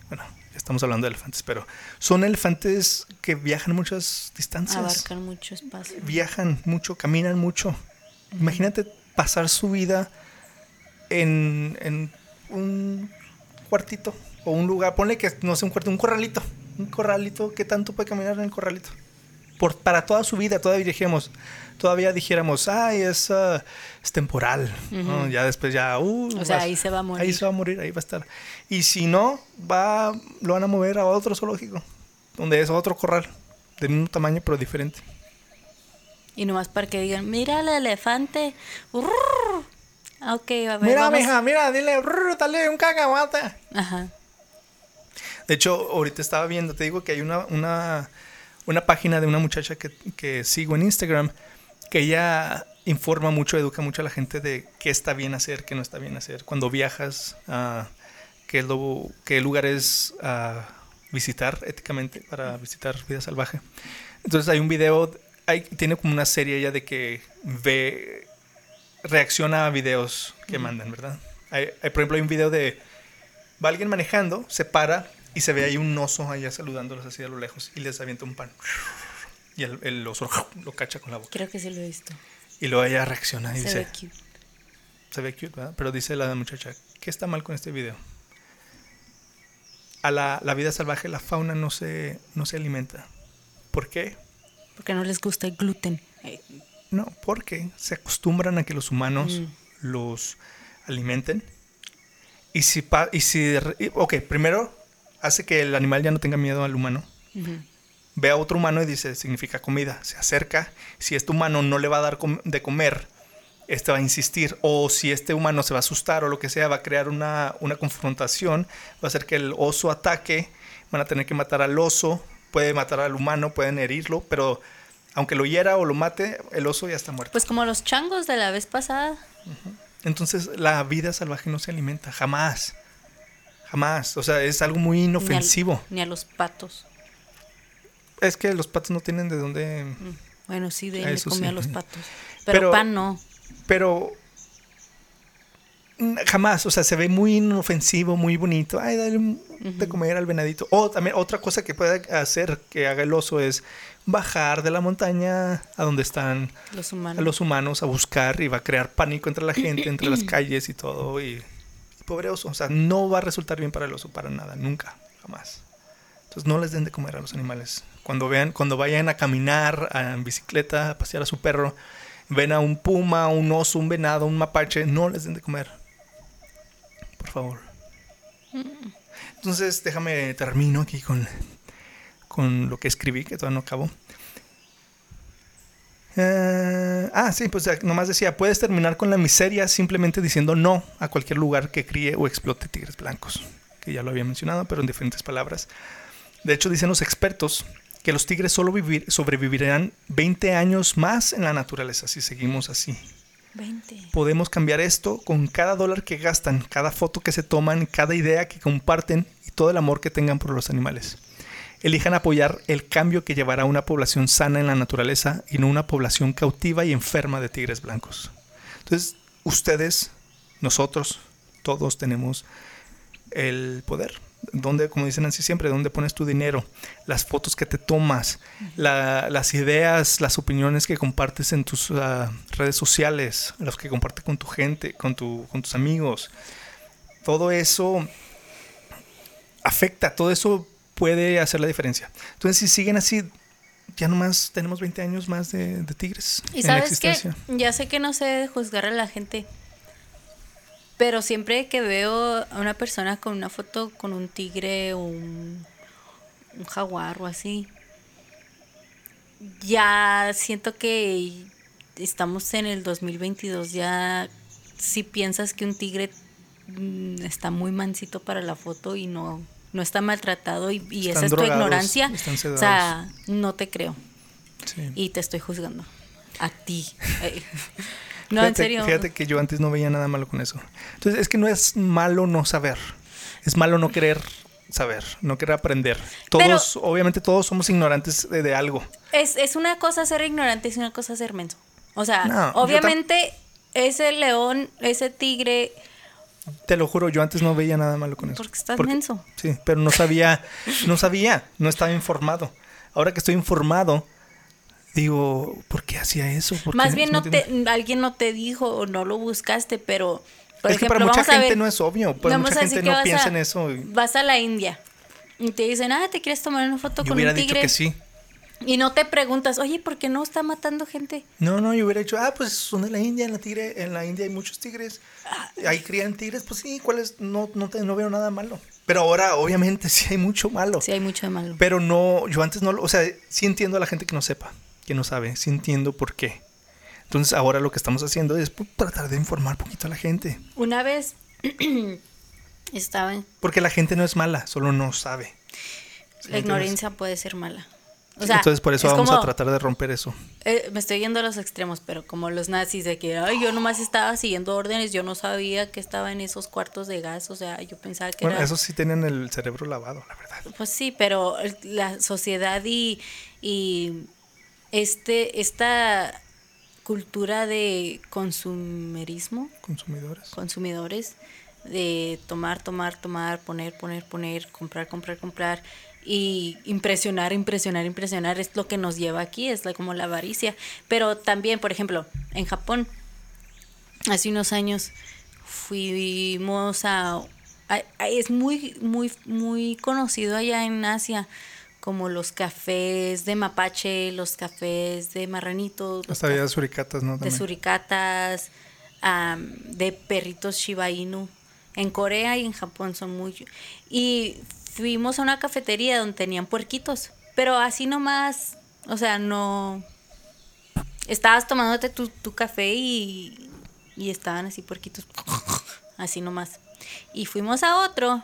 Bueno, estamos hablando de elefantes, pero son elefantes que viajan muchas distancias. Abarcan mucho espacio. Viajan mucho, caminan mucho. Imagínate pasar su vida en, en un cuartito o un lugar. Ponle que no sé, un cuarto, un corralito. Un corralito, ¿qué tanto puede caminar en el corralito? Por, para toda su vida, todavía dijéramos, todavía dijéramos, ay, es, ah, es temporal. ¿no? Ya después ya, uh, O sea, ahí se va a morir. Ahí se va a morir, ahí va a estar. Y si no, va, lo van a mover a otro zoológico, donde es otro corral, del mismo tamaño pero diferente. Y nomás para que digan, mira el elefante. Urr. Ok, a ver, mira, vamos. mija, mira, dile, "Rrr, dale un cacahuate. Ajá. De hecho, ahorita estaba viendo, te digo que hay una, una, una página de una muchacha que, que sigo en Instagram, que ella informa mucho, educa mucho a la gente de qué está bien hacer, qué no está bien hacer. Cuando viajas, ah, qué, lo- qué lugares visitar éticamente para visitar vida salvaje. Entonces hay un video, hay, tiene como una serie ella de que ve, reacciona a videos que mandan, ¿verdad? Hay, hay, por ejemplo, hay un video de, va alguien manejando, se para y se ve ahí un oso allá saludándolos así a lo lejos y les avienta un pan. Y el, el oso lo cacha con la boca. Creo que sí lo he visto. Y luego ella reacciona y Se dice, ve cute. se ve cute, ¿verdad? Pero dice la muchacha, ¿qué está mal con este video? A la, la vida salvaje, la fauna no se, no se alimenta. ¿Por qué? Porque no les gusta el gluten. Eh, No, porque se acostumbran a que los humanos Mm. los alimenten. Y si, pa- y si, ok, primero hace que el animal ya no tenga miedo al humano. Ve a otro humano y dice, significa comida. Se acerca. Si este humano no le va a dar com- de comer, este va a insistir. O si este humano se va a asustar o lo que sea, va a crear una, una confrontación. Va a hacer que el oso ataque. Van a tener que matar al oso. Puede matar al humano, pueden herirlo. Pero aunque lo hiera o lo mate, el oso ya está muerto. Pues como los changos de la vez pasada. Entonces la vida salvaje no se alimenta. Jamás. Jamás. O sea, es algo muy ni inofensivo. Ni a, los patos. Es que los patos no tienen de dónde... Mm. Bueno, sí, de eso comía a los patos. Pero, Pero- pan no. Pero jamás, o sea, se ve muy inofensivo, muy bonito. Ay, dale un- de comer al venadito. O también otra cosa que puede hacer que haga el oso es bajar de la montaña a donde están Los humanos. a los humanos a buscar y va a crear pánico entre la gente, entre las calles y todo. Y pobre oso, o sea, no va a resultar bien para el oso para nada, nunca, jamás. Entonces no les den de comer a los animales. Cuando vean, cuando vayan a caminar a- en bicicleta, a pasear a su perro, ven a un puma, un oso, un venado, un mapache, no les den de comer. Por favor. Entonces, déjame termino aquí con, con lo que escribí, que todavía no acabo. Eh, ah, sí, pues nomás decía, puedes terminar con la miseria simplemente diciendo no a cualquier lugar que críe o explote tigres blancos, que ya lo había mencionado, pero en diferentes palabras. De hecho, dicen los expertos que los tigres solo vivir, sobrevivirán 20 años más en la naturaleza si seguimos así. 20. Podemos cambiar esto con cada dólar que gastan, cada foto que se toman, cada idea que comparten y todo el amor que tengan por los animales. Elijan apoyar el cambio que llevará a una población sana en la naturaleza y no una población cautiva y enferma de tigres blancos. Entonces, ustedes, nosotros, todos tenemos el poder. Donde, como dicen así siempre, dónde pones tu dinero, las fotos que te tomas, la- las ideas, las opiniones que compartes en tus ah, redes sociales, los que compartes con tu gente, con, con tus amigos. Todo eso afecta, todo eso puede hacer la diferencia. Entonces, si siguen así, ya nomás tenemos 20 años más de, de tigres Y en sabes que ya sé que no sé de juzgar a la gente, pero siempre que veo a una persona con una foto con un tigre o un, un jaguar o así, ya siento que estamos en el 2022, ya si piensas que un tigre mm, está muy mansito para la foto y no, no está maltratado y, y esa es tu ignorancia, o sea, no te creo Sí. y te estoy juzgando. A ti. No, fíjate, en serio. Fíjate que yo antes no veía nada malo con eso. Entonces, es que no es malo no saber. Es malo no querer saber, no querer aprender. Todos, obviamente todos somos ignorantes de, de algo. Es, es una cosa ser ignorante, es una cosa ser menso. O sea, No, obviamente ese león, ese tigre, Te lo juro, yo antes no veía nada malo con eso. Porque estás menso. Sí, pero no sabía, no sabía, no estaba informado. Ahora que estoy informado, digo, ¿por qué hacía eso? ¿Por más qué? bien ¿Sí me no te, alguien no te dijo o no lo buscaste, pero por es que ejemplo, para mucha gente ver- no es obvio, para mucha gente no piensa a- en eso. y Vas a la India y te dicen, ah, ¿te quieres tomar una foto Yo con hubiera un dicho tigre? que sí. Y no te preguntas, oye, ¿por qué no está matando gente? No, no, yo hubiera dicho, ah, pues son de la India, en la tigre, en la India hay muchos tigres, ahí crían tigres, pues sí, ¿cuál es? No, no, te, no veo nada malo. Pero ahora, obviamente, sí hay mucho malo. Sí hay mucho de malo. Pero no, yo antes no, lo- o sea, sí entiendo a la gente que no sepa, que no sabe, sí entiendo por qué. Entonces ahora lo que estamos haciendo es pues, tratar de informar un poquito a la gente. Una vez estaba. Porque la gente no es mala, solo no sabe. ¿Sí La ignorancia puede ser mala. O sea, Entonces por eso es vamos como- a tratar de romper eso. Eh, me estoy yendo a los extremos, pero como los nazis de que, ay, yo nomás estaba siguiendo órdenes, yo no sabía que estaba en esos cuartos de gas, o sea, yo pensaba que Bueno, era... esos sí tienen el cerebro lavado, la verdad. Pues sí, pero la sociedad y, y este, esta cultura de consumerismo, Consumidores. consumidores, de tomar, tomar, tomar, poner, poner, poner, comprar, comprar, comprar y impresionar, impresionar, impresionar es lo que nos lleva aquí, es la- como la avaricia. Pero también, por ejemplo, en Japón, hace unos años fuimos a, a- a- es muy, muy, muy conocido allá en Asia como los cafés de mapache, los cafés de marranito, Hasta había suricatas, ¿no? de suricatas, am, de perritos Shiba Inu. En Corea y en Japón son muy... Y fuimos a una cafetería donde tenían puerquitos, pero así nomás, o sea, no... Estabas tomándote tu, tu café y, y estaban así puerquitos, así nomás. Y fuimos a otro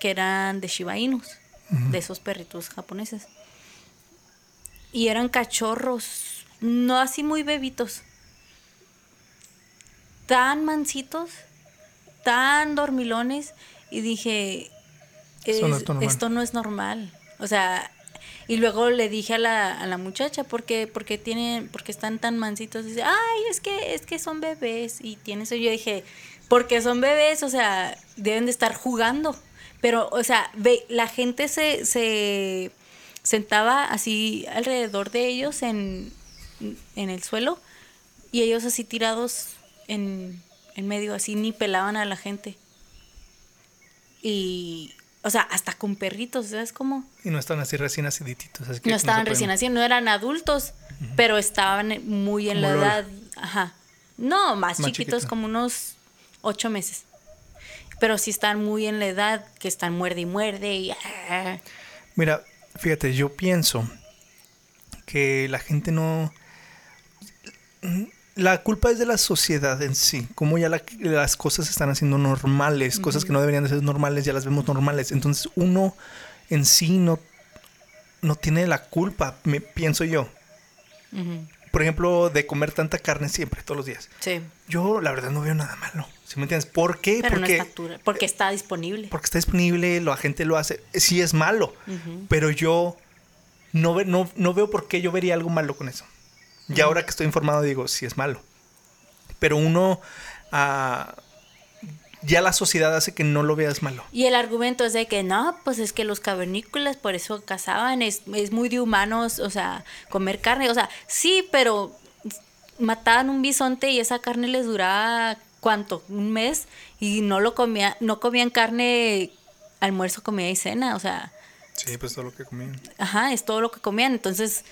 que eran de Shiba Inus, de esos perritos japoneses. Y eran cachorros, no así muy bebitos. Tan mansitos, tan dormilones. Y dije, Esto no es normal. O sea, y luego le dije a la, a la muchacha, ¿por qué, por qué tienen, por qué están tan mansitos? Dice, ay, es que, es que son bebés. Y tiene eso. Yo dije, porque son bebés, o sea, deben de estar jugando. Pero, o sea, ve, la gente se, se sentaba así alrededor de ellos en, en el suelo y ellos así tirados en, en medio, así ni pelaban a la gente. Y, o sea, hasta con perritos, ¿sabes cómo? Y no están así recién. Así que No estaban pueden- recién nacidos, no eran adultos, pero estaban muy en Como la Lola. edad, ajá. No, más, Más chiquitos, chiquito. como unos ocho meses. Pero sí están muy en la edad que están muerde y muerde y... ah. Mira, fíjate, yo pienso que la gente no... La culpa es de la sociedad en sí, como ya la- las cosas se están haciendo normales, cosas que no deberían de ser normales, ya las vemos normales. Entonces uno en sí no, no tiene la culpa, me, pienso yo. Por ejemplo, de comer tanta carne siempre, todos los días. Sí, Yo la verdad no veo nada malo. ¿Sí me entiendes? ¿Por qué? pero Porque, no está dura, porque está disponible. porque está disponible, la gente lo hace. Sí es malo, pero yo no, ve- no, no veo por qué yo vería algo malo con eso. Y ahora que estoy informado digo, sí es malo. Pero uno, ah, ya la sociedad hace que no lo veas malo. Y el argumento es de que no, pues es que los cavernícolas por eso cazaban, es, es muy de humanos, o sea, comer carne, o sea, sí, pero mataban un bisonte y esa carne les duraba cuánto, un mes y no lo comía, no comían carne almuerzo, comida y cena, o sea, Sí, pues todo lo que comían. ajá, es todo lo que comían, entonces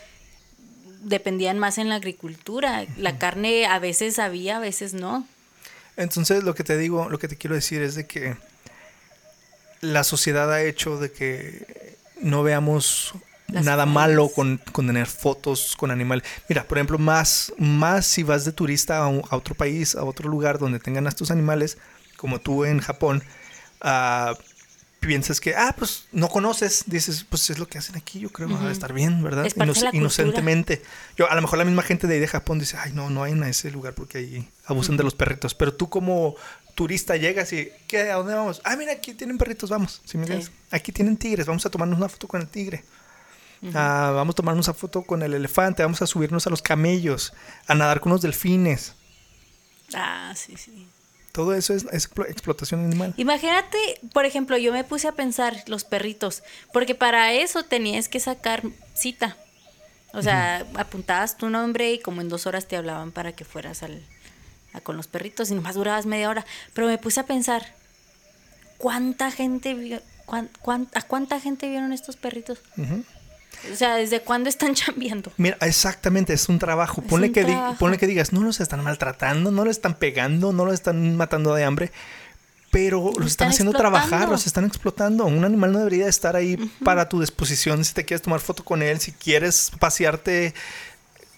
dependían más en la agricultura, la carne a veces había, a veces no. Entonces lo que te digo, lo que te quiero decir es de que la sociedad ha hecho de que no veamos Las nada malo con, con tener fotos con animales. Mira, por ejemplo, más, más si vas de turista a, un- a otro país, a otro lugar donde tengan a estos animales, como tú en Japón, ah, piensas que, ah, pues no conoces, dices, pues es lo que hacen aquí, yo creo, va Ujú. a estar bien, ¿verdad? Es parte de la cultura. inocentemente. Yo, a lo mejor la misma gente de ahí de Japón dice, ay, no, no vayan a ese lugar porque ahí abusan de los perritos. Pero tú como turista llegas y, ¿qué? ¿A dónde vamos? Ah, mira, aquí tienen perritos, vamos. ¿Sí me Sí. Aquí tienen tigres, vamos a tomarnos una foto con el tigre. Ah, vamos a tomarnos una foto con el elefante, vamos a subirnos a los camellos, a nadar con los delfines. Ah, sí, sí. Todo eso es, es explo- explotación animal. Imagínate, por ejemplo, yo me puse a pensar los perritos, porque para eso tenías que sacar cita. O sea, apuntabas tu nombre y como en dos horas te hablaban para que fueras al, a con los perritos y nomás durabas media hora. Pero me puse a pensar, ¿cuánta gente vio, cuán- cuán- a cuánta gente vieron estos perritos? O sea, ¿desde cuándo están chambeando? Mira, exactamente, es un trabajo. Es ponle, un que trabajo. ponle que digas, no los están maltratando, no los están pegando, no los están matando de hambre, pero los están, están haciendo trabajar, los están explotando. Un animal no debería estar ahí para tu disposición si te quieres tomar foto con él, si quieres pasearte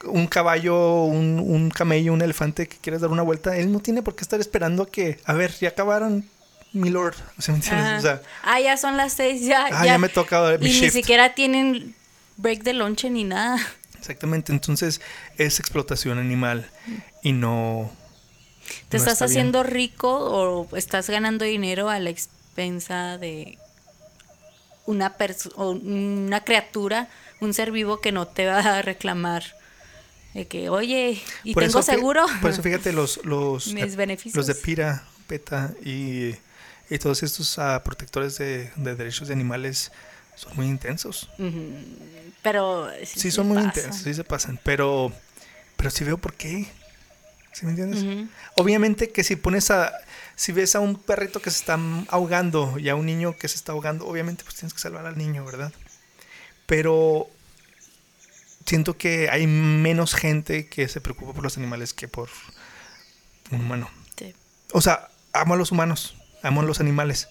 un caballo, un, un camello, un elefante que quieres dar una vuelta, él no tiene por qué estar esperando a que, a ver, ya acabaron, mi lord. O sea, ¿me entiendes? Ajá. O sea, ah, ya son las seis, ya. ah, ya, me toca mi Y ni shift. siquiera tienen break de lonche ni nada. Exactamente, entonces es explotación animal y no... Te no estás está bien. haciendo rico o estás ganando dinero a la expensa de una o una criatura, un ser vivo que no te va a reclamar. De que, oye, ¿y Por tengo seguro? Por eso fíjate, los, los, Mis beneficios. los de PIRA, PETA y, y todos estos ah, protectores de, de derechos de animales son muy intensos. Pero Sí, son muy pasan. intensos, sí se pasan, pero, pero sí veo por qué. ¿Sí me entiendes? Obviamente que si pones a... Si ves a un perrito que se está ahogando y a un niño que se está ahogando, obviamente pues tienes que salvar al niño, ¿verdad? Pero siento que hay menos gente que se preocupa por los animales que por un humano. Sí. O sea, amo a los humanos, amo a los animales.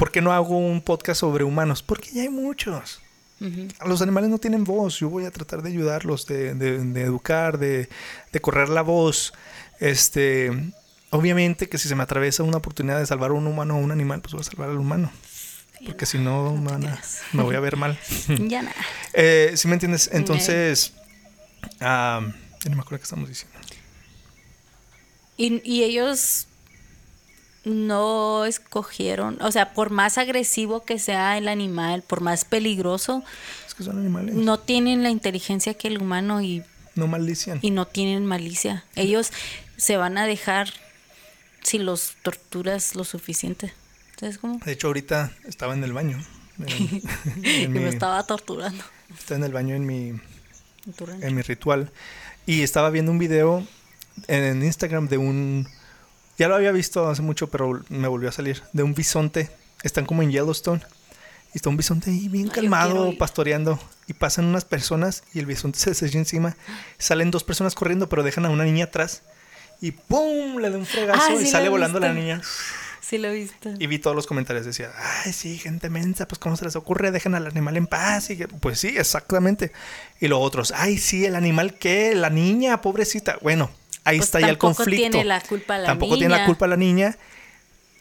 ¿Por qué no hago un podcast sobre humanos? Porque ya hay muchos. Los animales no tienen voz. Yo voy a tratar de ayudarlos, de, de- de educar, de, de correr la voz. Este, obviamente que si se me atraviesa una oportunidad de salvar a un humano o a un animal, pues voy a salvar al humano. Porque si no, me, voy a ver mal. Ya nada. Eh, ¿Sí me entiendes? Entonces, ah, ya no me acuerdo qué estamos diciendo. Y, y ellos no escogieron, o sea, por más agresivo que sea el animal, por más peligroso, Es que son animales. no tienen la inteligencia que el humano y, No maldician. y no tienen malicia. Ellos se van a dejar si los torturas lo suficiente. ¿Sabes cómo? De hecho, ahorita estaba en el baño. En- en Que me mi- estaba torturando. estaba en el baño en mi, en mi ritual. Y estaba viendo un video en Instagram de un... Ya lo había visto hace mucho, pero me volvió a salir. De un bisonte. Están como en Yellowstone. Y está un bisonte ahí bien calmado, pastoreando. Y pasan unas personas y el bisonte se desecha encima. Salen dos personas corriendo, pero dejan a una niña atrás. Y ¡pum! Le da un fregazo Ah, y sí sale volando la niña. Sí lo he visto. Y vi todos los comentarios. Decía, ay, sí, gente mensa, pues ¿cómo se les ocurre? Dejen al animal en paz. Y que- pues sí, exactamente. Y los otros, ay, sí, el animal qué, la niña, pobrecita. Bueno, ahí Pues está ya el tampoco conflicto. tiene la culpa la tampoco tiene la niña. culpa la niña,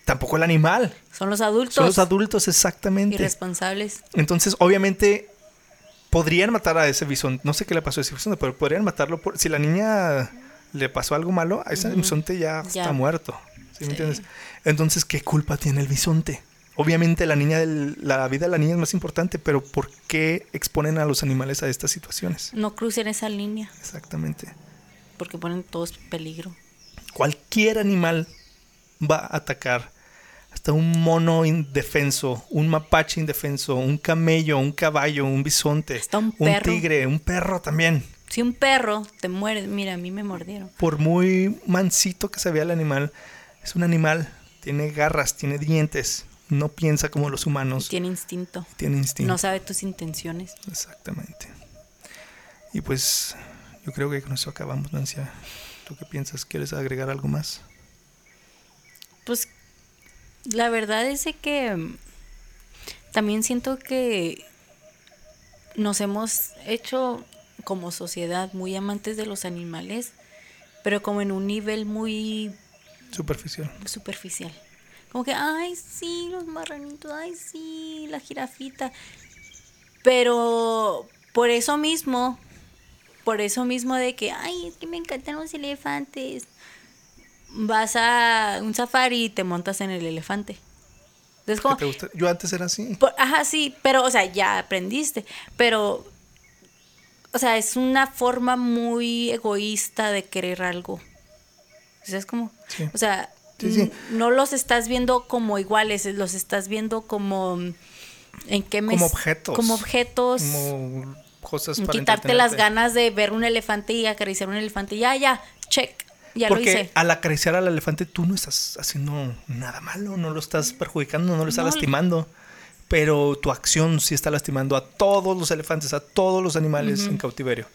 tampoco el animal. Son los adultos Son los adultos, exactamente. irresponsables. Entonces, obviamente, podrían matar a ese bisonte. No sé qué le pasó a ese bisonte, pero podrían matarlo. Por... Si la niña le pasó algo malo, a ese bisonte ya, Ya. está muerto. ¿Sí me entiendes? Entonces, ¿qué culpa tiene el bisonte? Obviamente, la, niña del- la vida de la niña es más importante, pero ¿por qué exponen a los animales a estas situaciones? No crucen esa línea Exactamente. Porque ponen todos en peligro. Cualquier animal va a atacar. Hasta un mono indefenso, un mapache indefenso, un camello, un caballo, un bisonte, Hasta un perro. tigre, un perro también. Si un perro te muere, mira, a mí me mordieron. Por muy mansito que se vea el animal, es un animal. Tiene garras, tiene dientes, no piensa como los humanos, Tiene instinto. tiene instinto. No sabe tus intenciones. Exactamente. Y pues yo creo que con eso acabamos, Nancia. ¿Tú qué piensas? ¿Quieres agregar algo más? Pues la verdad es que mm, también siento que nos hemos hecho como sociedad muy amantes de los animales, pero como en un nivel muy Superficial. superficial. Como que, ay, sí, los marranitos, ay, sí, la jirafita. Pero por eso mismo, por eso mismo de que, ay, es que me encantan los elefantes. Vas a un safari y te montas en el elefante. Entonces, ¿Qué como, te? Yo antes era así. por- ajá, sí, pero, o sea, ya aprendiste. Pero, o sea, es una forma muy egoísta de querer algo. O sea, Sí, sí. n- no los estás viendo como iguales, los estás viendo como en qué mes- Como objetos. Como objetos. Como cosas para quitarte las ganas de ver un elefante y acariciar un elefante. Ya, ya, check. Ya Porque lo hice. al acariciar al elefante tú no estás haciendo nada malo, no lo estás perjudicando, no lo estás No. lastimando. pero tu acción sí está lastimando a todos los elefantes, a todos los animales en cautiverio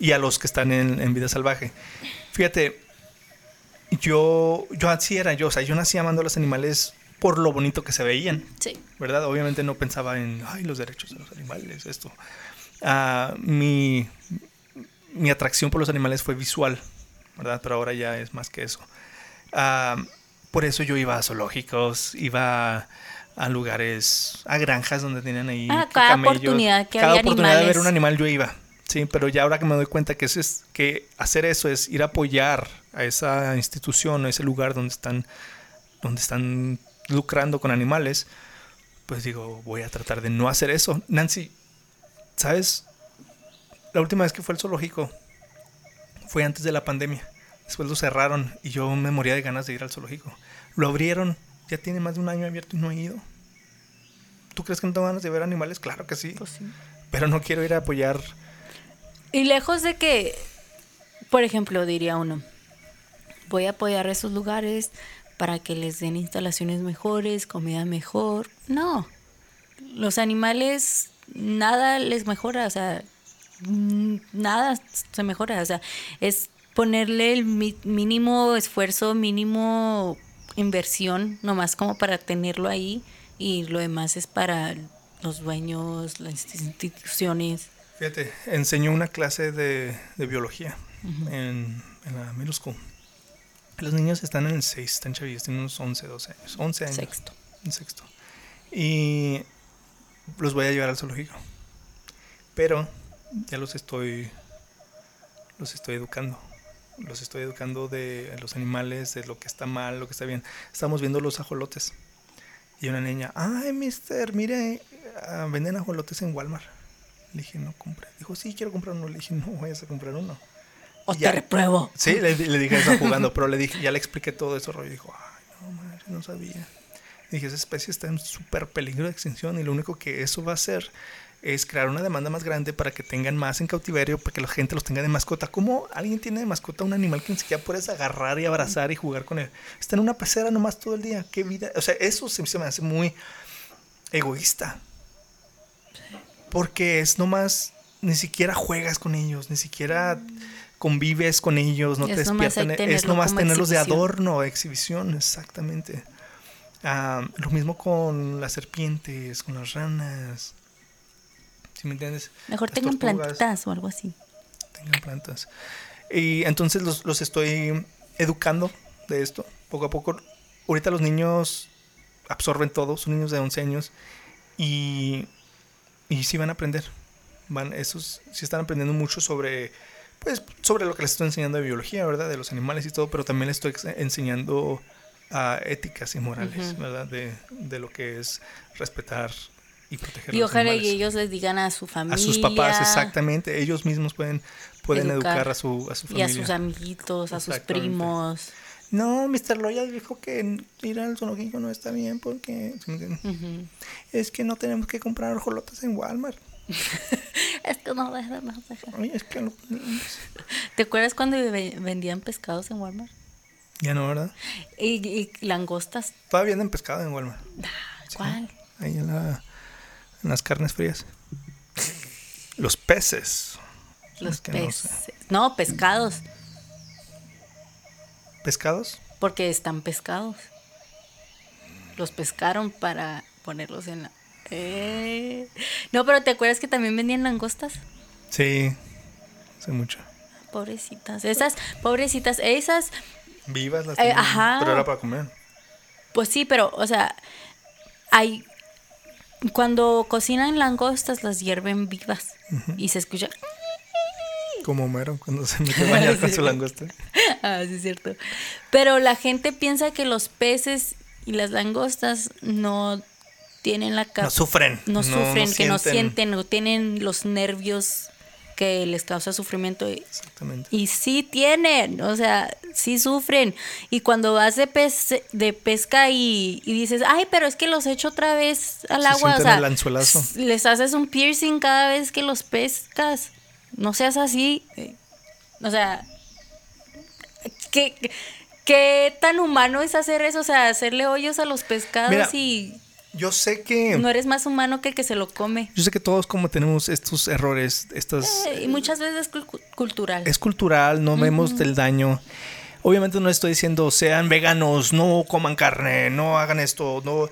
y a los que están en, vida salvaje. Fíjate, yo, yo así era yo, o sea, yo nací amando a los animales por lo bonito que se veían. Sí. ¿Verdad? Obviamente no pensaba en, ay, los derechos de los animales, esto. Ah, mi, mi atracción por los animales fue visual, ¿verdad? Pero ahora ya es más que eso. Ah, por eso yo iba a zoológicos, iba a, lugares, a granjas donde tenían ahí ah, cada oportunidad que cada había oportunidad de ver un animal yo iba. Sí, pero ya ahora que me doy cuenta que, eso es, que hacer eso es ir a apoyar a esa institución, a ese lugar donde están, donde están lucrando con animales, pues digo, voy a tratar de no hacer eso. Nancy, ¿sabes? La última vez que fue al zoológico fue antes de la pandemia. Después lo cerraron y yo me moría de ganas de ir al zoológico. Lo abrieron, ya tiene más de un año abierto y no he ido. ¿Tú crees que no tengo ganas de ver animales? Claro que sí. Pues sí. Pero no quiero ir a apoyar y lejos de que, por ejemplo, diría uno, voy a apoyar esos lugares para que les den instalaciones mejores, comida mejor. No, los animales nada les mejora, o sea, nada se mejora, o sea, es ponerle el mínimo esfuerzo, mínimo inversión, nomás como para tenerlo ahí y lo demás es para los dueños, las instituciones. Fíjate, enseñó una clase de, biología en, la middle school. Los niños están en el 6, están chavillos, tienen unos 11, 12 años. 11 años. Sexto. En sexto. Y los voy a llevar al zoológico. Pero ya los estoy los estoy educando. Los estoy educando de los animales, de lo que está mal, lo que está bien. Estamos viendo los ajolotes. Y una niña, ay, mister, mire, ah, venden ajolotes en Walmart. Le dije, no compre. Dijo, sí, quiero comprar uno. Le dije, no vayas a comprar uno. O te repruebo. Sí, le, dije eso jugando, pero le dije, ya le expliqué todo eso rollo. Dijo, ay, no, madre, no sabía. Dije, esa especie está en súper peligro de extinción y lo único que eso va a hacer es crear una demanda más grande para que tengan más en cautiverio, para que la gente los tenga de mascota. ¿Cómo alguien tiene de mascota un animal que ni siquiera puedes agarrar y abrazar y jugar con él? Está en una pecera nomás todo el día. ¿Qué vida? O sea, eso se me hace muy egoísta. Porque es nomás, ni siquiera juegas con ellos, ni siquiera convives con ellos, no te despiertan. Es nomás tenerlos de adorno, exhibición, exactamente. Ah, lo mismo con las serpientes, con las ranas. ¿Sí me entiendes? Mejor tengan plantas o algo así. Tengan plantas. Y entonces los, los estoy educando de esto, poco a poco. Ahorita los niños absorben todo, son niños de 11 años. Y y sí van a aprender. Van, esos sí están aprendiendo mucho sobre, pues, sobre lo que les estoy enseñando de biología, ¿verdad? De los animales y todo, pero también les estoy enseñando a éticas y morales, ¿verdad? De, de, lo que es respetar y proteger y ojalá y ellos les digan a su familia. A sus papás, exactamente. Ellos mismos pueden, pueden educar, a, su, a su familia. Y a sus amiguitos, a sus primos. No, Mr. Loya dijo que ir al zoológico no está bien porque es que no tenemos que comprar jolotas en Walmart. es que no deja, no es que ¿Te acuerdas cuando vendían pescados en Walmart? Ya no, ¿verdad? Y, langostas. Todavía venden pescado en Walmart. Ah, ¿Cuál? ahí en, la, en las carnes frías. Los peces. Los peces. no, pescados pescados? Porque están pescados. Los pescaron para ponerlos en la... Eh. No, pero ¿te acuerdas que también vendían langostas? Sí, hace mucho. Pobrecitas. Esas, pobrecitas, esas... Vivas las eh, ajá. Pero era para comer. Pues sí, pero, o sea, hay... Cuando cocinan langostas las hierven vivas y se escucha como Homero cuando se mete a bañar con su langosta. Ah, sí, es cierto. Pero la gente piensa que los peces y las langostas no tienen la No sufren. No, sufren, que no sienten, no tienen los nervios que les causa sufrimiento. Exactamente. Y sí tienen, o sea, sí sufren. Y cuando vas de, de pesca y, dices, ay, pero es que los echo otra vez al agua, o sea, les haces un piercing cada vez que los pescas no seas así. O sea, ¿qué, ¿qué, tan humano es hacer eso? O sea, hacerle hoyos a los pescados y... Yo sé que... No eres más humano que el que se lo come. Yo sé que todos como tenemos estos errores, estas... Eh, y muchas veces es cul- cultural. Es cultural, no vemos del daño. Obviamente no estoy diciendo sean veganos, no coman carne, no hagan esto, no...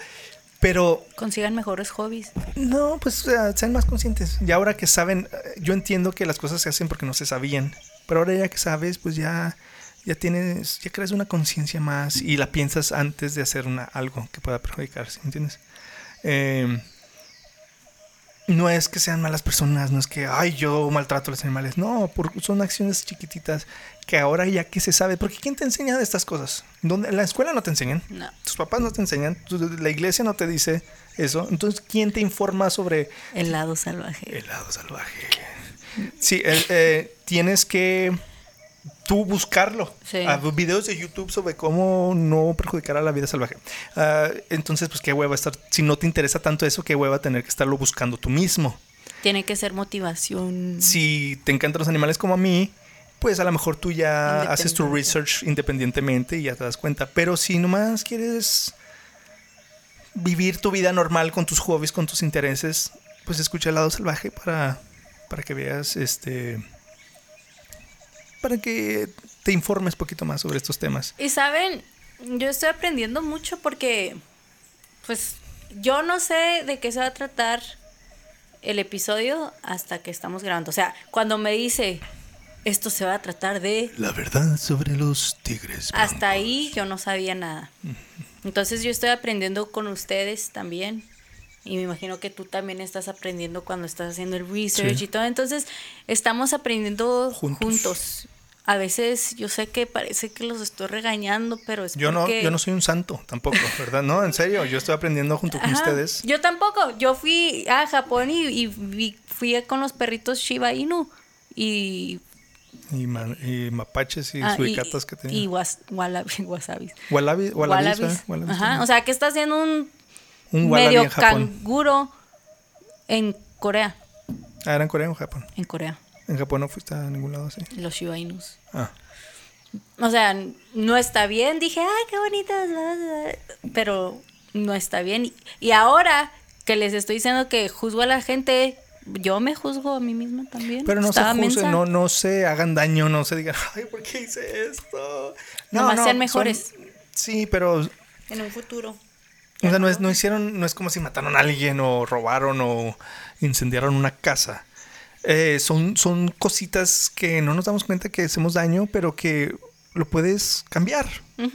Pero Consigan mejores hobbies. no, pues sean más conscientes. Y ahora que saben, eh, yo entiendo que las cosas se hacen porque no se sabían. Pero ahora ya que sabes, pues ya, ya tienes, ya creas una conciencia más y la piensas antes de hacer una, algo que pueda perjudicar, ¿sí me entiendes? Eh, no es que sean malas personas, no es que, ay, yo maltrato a los animales. No, por- son acciones chiquititas que ahora ya que se sabe. Porque ¿quién te enseña de estas cosas? ¿Dónde? La escuela no te enseñan. No. Tus papás no te enseñan. La iglesia no te dice eso. Entonces, ¿quién te informa sobre El lado salvaje. el lado salvaje? Sí, el- eh, tienes que tú buscarlo. Sí. Ah, videos de YouTube sobre cómo no perjudicar a la vida salvaje. Ah, entonces, pues qué hueva estar. Si no te interesa tanto eso, qué hueva tener que estarlo buscando tú mismo. Tiene que ser motivación. Si te encantan los animales como a mí, pues a lo mejor tú ya haces tu research independientemente y ya te das cuenta. Pero si nomás quieres vivir tu vida normal con tus hobbies, con tus intereses, pues escucha el lado salvaje para, para que veas este. Para que te informes poquito más sobre estos temas. Y saben, yo estoy aprendiendo mucho porque, pues, yo no sé de qué se va a tratar el episodio hasta que estamos grabando. O sea, cuando me dice, esto se va a tratar de... La verdad sobre los tigres. Hasta ahí yo no sabía nada. Entonces yo estoy aprendiendo con ustedes también. Y me imagino que tú también estás aprendiendo cuando estás haciendo el research Sí. y todo. Entonces estamos aprendiendo Juntos. juntos. A veces yo sé que parece que los estoy regañando, pero es Yo no, yo no soy un santo tampoco, ¿verdad? No, en serio, yo estoy aprendiendo junto con ustedes. Yo tampoco. Yo fui a Japón y, y fui con los perritos Shiba Inu. Y, Y, ma- y mapaches y ah, y- suicatas que y tenían. was- wallabi- wasabis. Wallabi, Ajá. O sea, que está haciendo un un medio en Japón. canguro en Corea. Ah, ¿era en Corea o en Japón? En Corea. En Japón no fuiste a ningún lado así. Los Shiba Inus. Ah, O sea, no está bien. Dije, ay, qué bonitas. bla, bla", Pero no está bien. Y- ahora que les estoy diciendo que juzgo a la gente, yo me juzgo a mí misma también. pero no Estaba se juzguen, no, no se hagan daño, no se digan, ay, ¿por qué hice esto? Nomás sean son- mejores. sí, pero, En un futuro. Sea, no, es, no hicieron, no es como si mataron a alguien o robaron o incendiaron una casa. Eh, son, son cositas que no nos damos cuenta que hacemos daño, pero que lo puedes cambiar,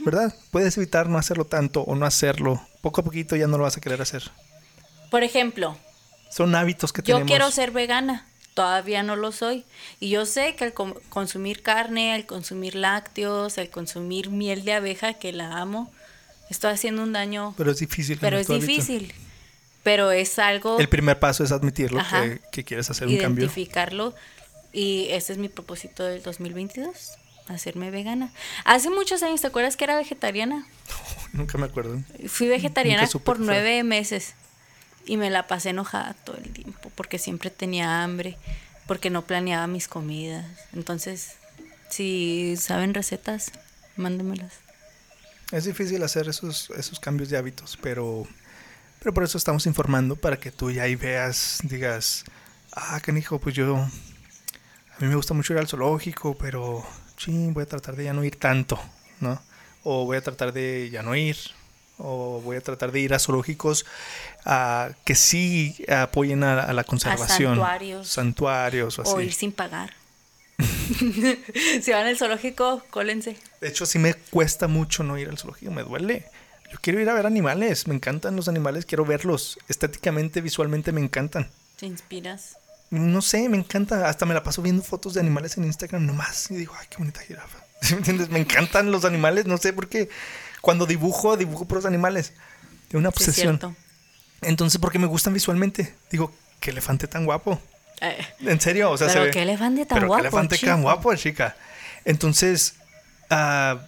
¿verdad? Puedes evitar no hacerlo tanto o no hacerlo. Poco a poquito ya no lo vas a querer hacer. Por ejemplo, Son hábitos que yo tenemos. quiero ser vegana. Todavía no lo soy. Y yo sé que al consumir carne, al consumir lácteos, al consumir miel de abeja, que la amo, estoy haciendo un daño. Pero es difícil. Pero es difícil. Pero es algo El primer paso es admitirlo Ajá. que, que quieres hacer un cambio. identificarlo. Y ese es mi propósito del 2022, hacerme vegana. Hace muchos años, ¿te acuerdas que era vegetariana? Nunca me acuerdo. Fui vegetariana por nueve meses y me la pasé enojada todo el tiempo porque siempre tenía hambre, porque no planeaba mis comidas. Entonces, si saben recetas, mándenmelas. Es difícil hacer esos, esos cambios de hábitos, pero, pero por eso estamos informando para que tú ya ahí veas, digas, ah, canijo, pues yo, a mí me gusta mucho ir al zoológico, pero, ching, voy a tratar de ya no ir tanto, ¿no? O voy a tratar de ya no ir, o voy a tratar de ir a zoológicos que sí apoyen a, a la conservación. santuarios. Santuarios o así. O ir sin pagar. Si van al zoológico, cólense. De hecho, sí me cuesta mucho no ir al zoológico, me duele. Yo quiero ir a ver animales, me encantan los animales, quiero verlos. Estéticamente, visualmente me encantan. Te inspiras. No sé, me encanta. Hasta me la paso viendo fotos de animales en Instagram nomás. Y digo, ay, qué bonita jirafa. ¿Sí ¿Me entiendes? Me encantan los animales, no sé por qué. Cuando dibujo, dibujo por los animales. De una Sí, es obsesión. cierto. Entonces, porque me gustan visualmente. Digo, qué elefante tan guapo. Eh, En serio, o sea, Pero se ve. qué elefante tan pero guapo, qué elefante tan guapo, chica. Entonces, ah,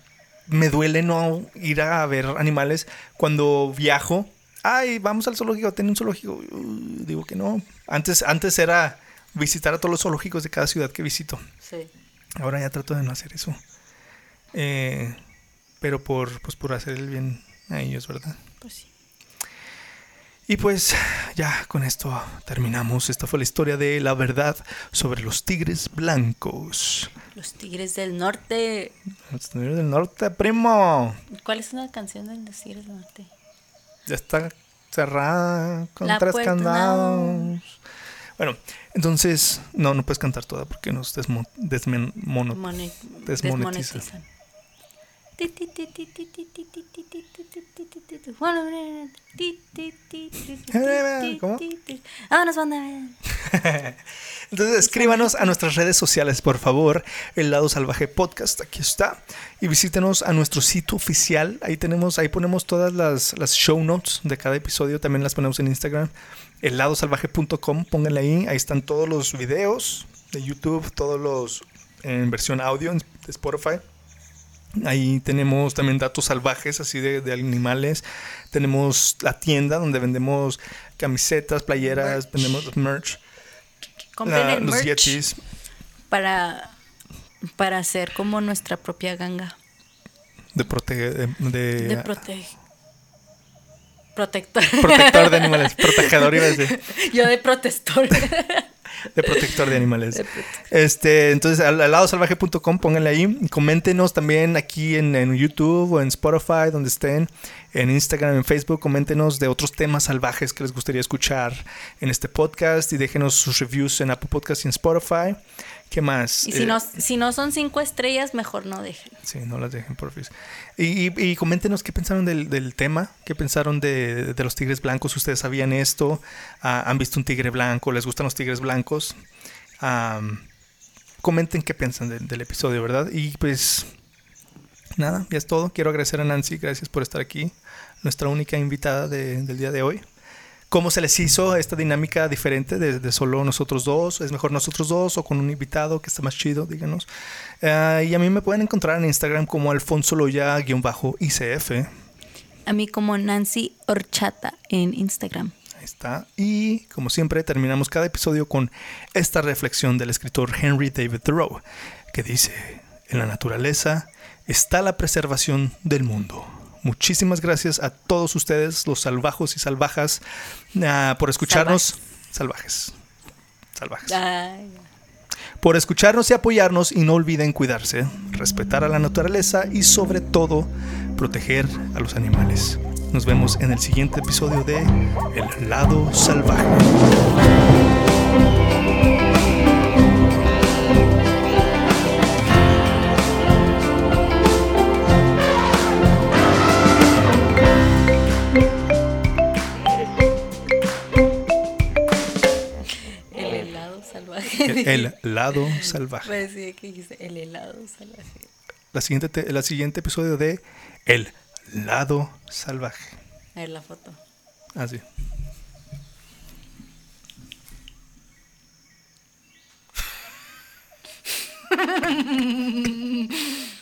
me duele no ir a ver animales cuando viajo. Ay, vamos al zoológico, tiene un zoológico. Uh, digo que no. Antes, antes era visitar a todos los zoológicos de cada ciudad que visito. sí. Ahora ya trato de no hacer eso. Eh, pero por, pues por hacer el bien a ellos, ¿verdad? Pues sí. Y pues ya con esto terminamos. Esta fue la historia de la verdad sobre los tigres blancos. Los tigres del norte. Los tigres del norte, primo. ¿Cuál es una canción de los tigres del norte? Ya está cerrada con La tres puerta, candados. Bueno, entonces, no, no puedes cantar toda porque nos desmo- desmen- mono- desmonetizan. desmonetizan. ¿Cómo? Entonces escríbanos a nuestras redes sociales, por favor, el lado salvaje podcast, aquí está. Y visítenos a nuestro sitio oficial. Ahí tenemos, ahí ponemos todas las, las show notes de cada episodio, también las ponemos en Instagram. El lado salvaje.com, pónganle ahí, ahí están todos los videos de YouTube, todos los en versión audio de Spotify. Ahí tenemos también datos salvajes, así de, de animales. Tenemos la tienda donde vendemos camisetas, playeras, Merch. vendemos merch. Compren los merch yetis. para, para hacer como nuestra propia ganga De, prote de, de- de prote protector. protector de animales. Protegedor iba a decir. Yo de protector. De protector de animales. Este, entonces, al, al lado salvaje.com, pónganle ahí. Coméntenos también aquí en, en YouTube o en Spotify, donde estén. En Instagram, en Facebook, coméntenos de otros temas salvajes que les gustaría escuchar en este podcast. Y déjenos sus reviews en Apple Podcast y en Spotify. ¿Qué más? Y si Eh, no, si no son cinco estrellas, mejor no dejen. Sí, no las dejen, porfis. Y, y, y coméntenos qué pensaron del, del tema, qué pensaron de, de los tigres blancos. ¿Ustedes sabían esto? Ah, ¿Han visto un tigre blanco? ¿Les gustan los tigres blancos? Am, comenten qué piensan del- del episodio, ¿verdad? Y pues nada, ya es todo. Quiero agradecer a Nancy, gracias por estar aquí, nuestra única invitada de- del día de hoy. ¿Cómo se les hizo esta dinámica diferente de, de solo nosotros dos? ¿Es mejor nosotros dos o con un invitado que está más chido? Díganos. Ah, y a mí me pueden encontrar en Instagram como Alfonso Loya-ICF. A mí como Nancy Horchata en Instagram. Ahí está. Y como siempre, terminamos cada episodio con esta reflexión del escritor Henry David Thoreau, que dice, en la naturaleza está la preservación del mundo. Muchísimas gracias a todos ustedes, los salvajos y salvajas, ah, por escucharnos. Salvajes. Salvajes. Ay, Por escucharnos y apoyarnos y no olviden cuidarse, respetar a la naturaleza y sobre todo proteger a los animales. Nos vemos en el siguiente episodio de El lado salvaje. El, el lado salvaje. Parecía que dijiste el helado salvaje. La siguiente, te- la siguiente episodio de El lado salvaje. A ver la foto. Así.